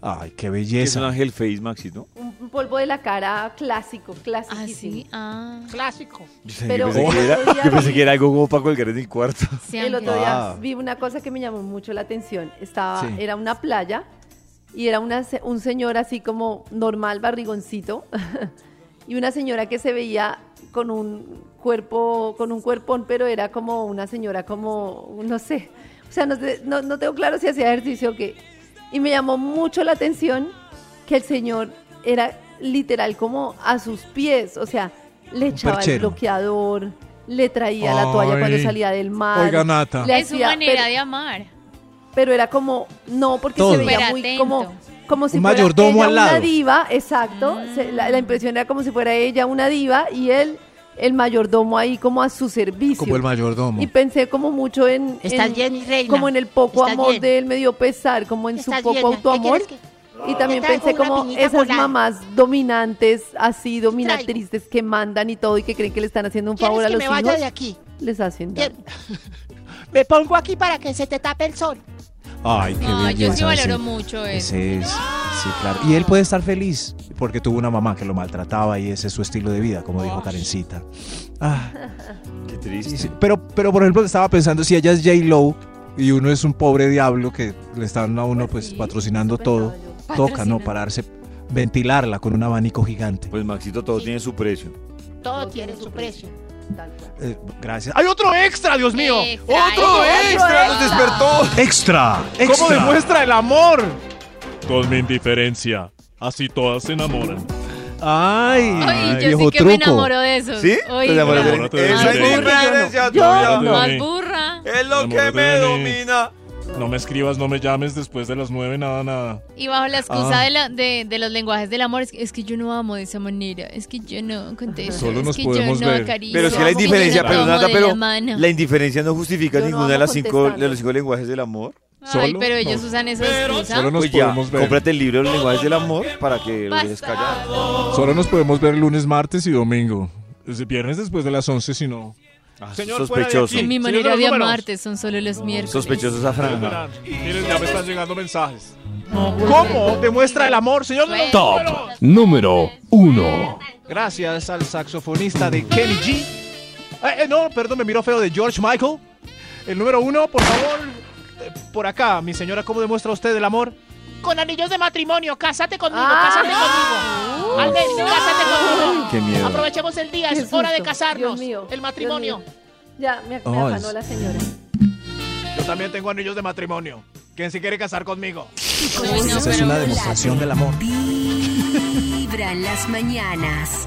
Ay, qué ¿Qué es un belleza. ángel face, Maxito? Un un polvo de la cara clásico, Ah, clásico. sí. Ah. Clásico. Yo, Pero yo pensé, que era, yo pensé que era algo como para colgar en el cuarto. sí, El otro día Ah. vi una cosa que me llamó mucho la atención. Estaba, Sí. era una playa y era una, un señor así como normal, barrigoncito, (laughs) y una señora que se veía con un cuerpo, con un cuerpón, pero era como una señora como, no sé, o sea, no, sé- no, no tengo claro si hacía ejercicio o qué. Y me llamó mucho la atención que el señor era literal como a sus pies, o sea, le echaba el bloqueador, le traía la toalla cuando salía del mar. Oiga, Nata. le Es su manera pero- de amar. pero era como no porque Todo. se veía muy atento. como como si Un fuera mayordomo ella al una lado. diva exacto Se- la, la impresión era como si fuera ella una diva y él el mayordomo ahí como a su servicio. Como el mayordomo. Y pensé como mucho en, Estás en- bien, mi reina. como en el poco Estás amor bien. de él, me dio pesar, como en su poco bien, ¿qué autoamor. Y también pensé como esas colada. mamás dominantes, así dominatrices que mandan y todo y que creen que le están haciendo un favor a ¿Quieres los que me vaya hijos. de aquí? Les hacen daño. (laughs) Me pongo aquí para que se te tape el sol. Ay, qué No, yo belleza. sí valoro mucho eso. Ese es, sí, claro. Y él puede estar feliz porque tuvo una mamá que lo maltrataba y ese es su estilo de vida, como dijo Karencita. Ah, Qué triste. sí, sí. Pero, pero por ejemplo, estaba pensando si ella es J. Lo y uno es un pobre diablo que le están a uno pues patrocinando todo, toca, ¿no? Pararse, ventilarla con un abanico gigante. Pues Maxito, todo tiene su precio. Todo tiene su precio. Eh, gracias. ¡Hay otro extra, Dios mío! Extra, ¡Otro extra! ¡Nos despertó! ¡Extra! ¿Cómo ¡Extra! demuestra el amor? Con mi indiferencia. Así todas se enamoran. ¡Ay! Ay, yo viejo sí que me truco. enamoro de eso. ¿Sí? Te enamoras de- Enamórate de Esa preferencia Yo no. Más de burra. Es lo que me de mí. domina. No me escribas, no me llames después de las nueve, nada, nada. Y bajo la excusa Ah. de, la- de, de los lenguajes del amor, es que, es que yo no amo de esa manera, es que yo no contesto, Solo es nos que podemos yo no ver. acaricio, Pero es que la es indiferencia, no pero tomo nada, de pero la indiferencia no justifica Yo no ninguna de las cinco, de los cinco lenguajes del amor. Ay, Solo, pero ellos no. usan esa excusa. Solo nos Pues ya, podemos ver. cómprate el libro de los lenguajes del amor para que lo dejes callar. Solo nos podemos ver lunes, martes y domingo. Desde viernes después de las 11, si no. Ah, Señor, sospechoso. En mi manera de amarte son solo los miércoles. Sospechoso esa franja. Miren, ya me están llegando mensajes. ¿Cómo demuestra el amor, señor? Top número 1. Gracias al saxofonista de Kenny G. Eh, eh, no, perdón, me miro feo de George Michael. El número uno, por favor. eh, por acá, mi señora, ¿cómo demuestra usted el amor? Con anillos de matrimonio. Cásate conmigo, Ah. cásate conmigo. Albert, cásate conmigo. Qué miedo. Aprovechemos el día, Qué es hora de casarnos. Dios mío, el matrimonio. Dios mío. Ya, me, me Oh, afanó la señora. Yo también tengo anillos de matrimonio. ¿Quién se quiere casar conmigo? No, Esa es una demostración del amor. Vibra en las mañanas.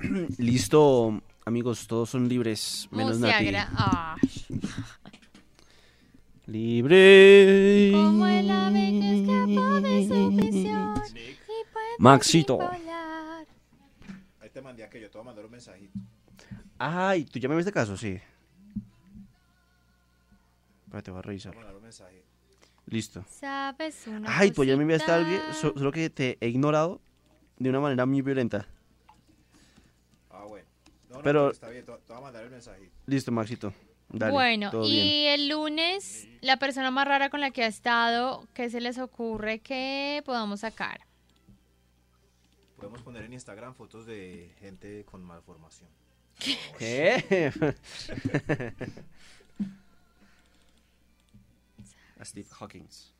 (clears throat) Listo, amigos, todos son libres, menos Musia Nati. Libre. como el ave que escapó de su prisión y puede Maxito. volar. Ahí te mandé aquello, te voy a mandar un mensajito. Ay, ¿tú ya me viste caso? Sí. Espérate, voy a revisar. Listo. ¿Sabes una Ay, tú ya me enviaste algo, so- solo que te he ignorado de una manera muy violenta. Ah, bueno. No, no, Pero- está bien, te te voy a mandar el mensajito. Listo, Maxito. Dale, bueno, y bien. el lunes, la persona más rara con la que ha estado, ¿qué se les ocurre que podamos sacar? Podemos poner en Instagram fotos de gente con malformación. ¿Qué? A (laughs) Steve Hawkins.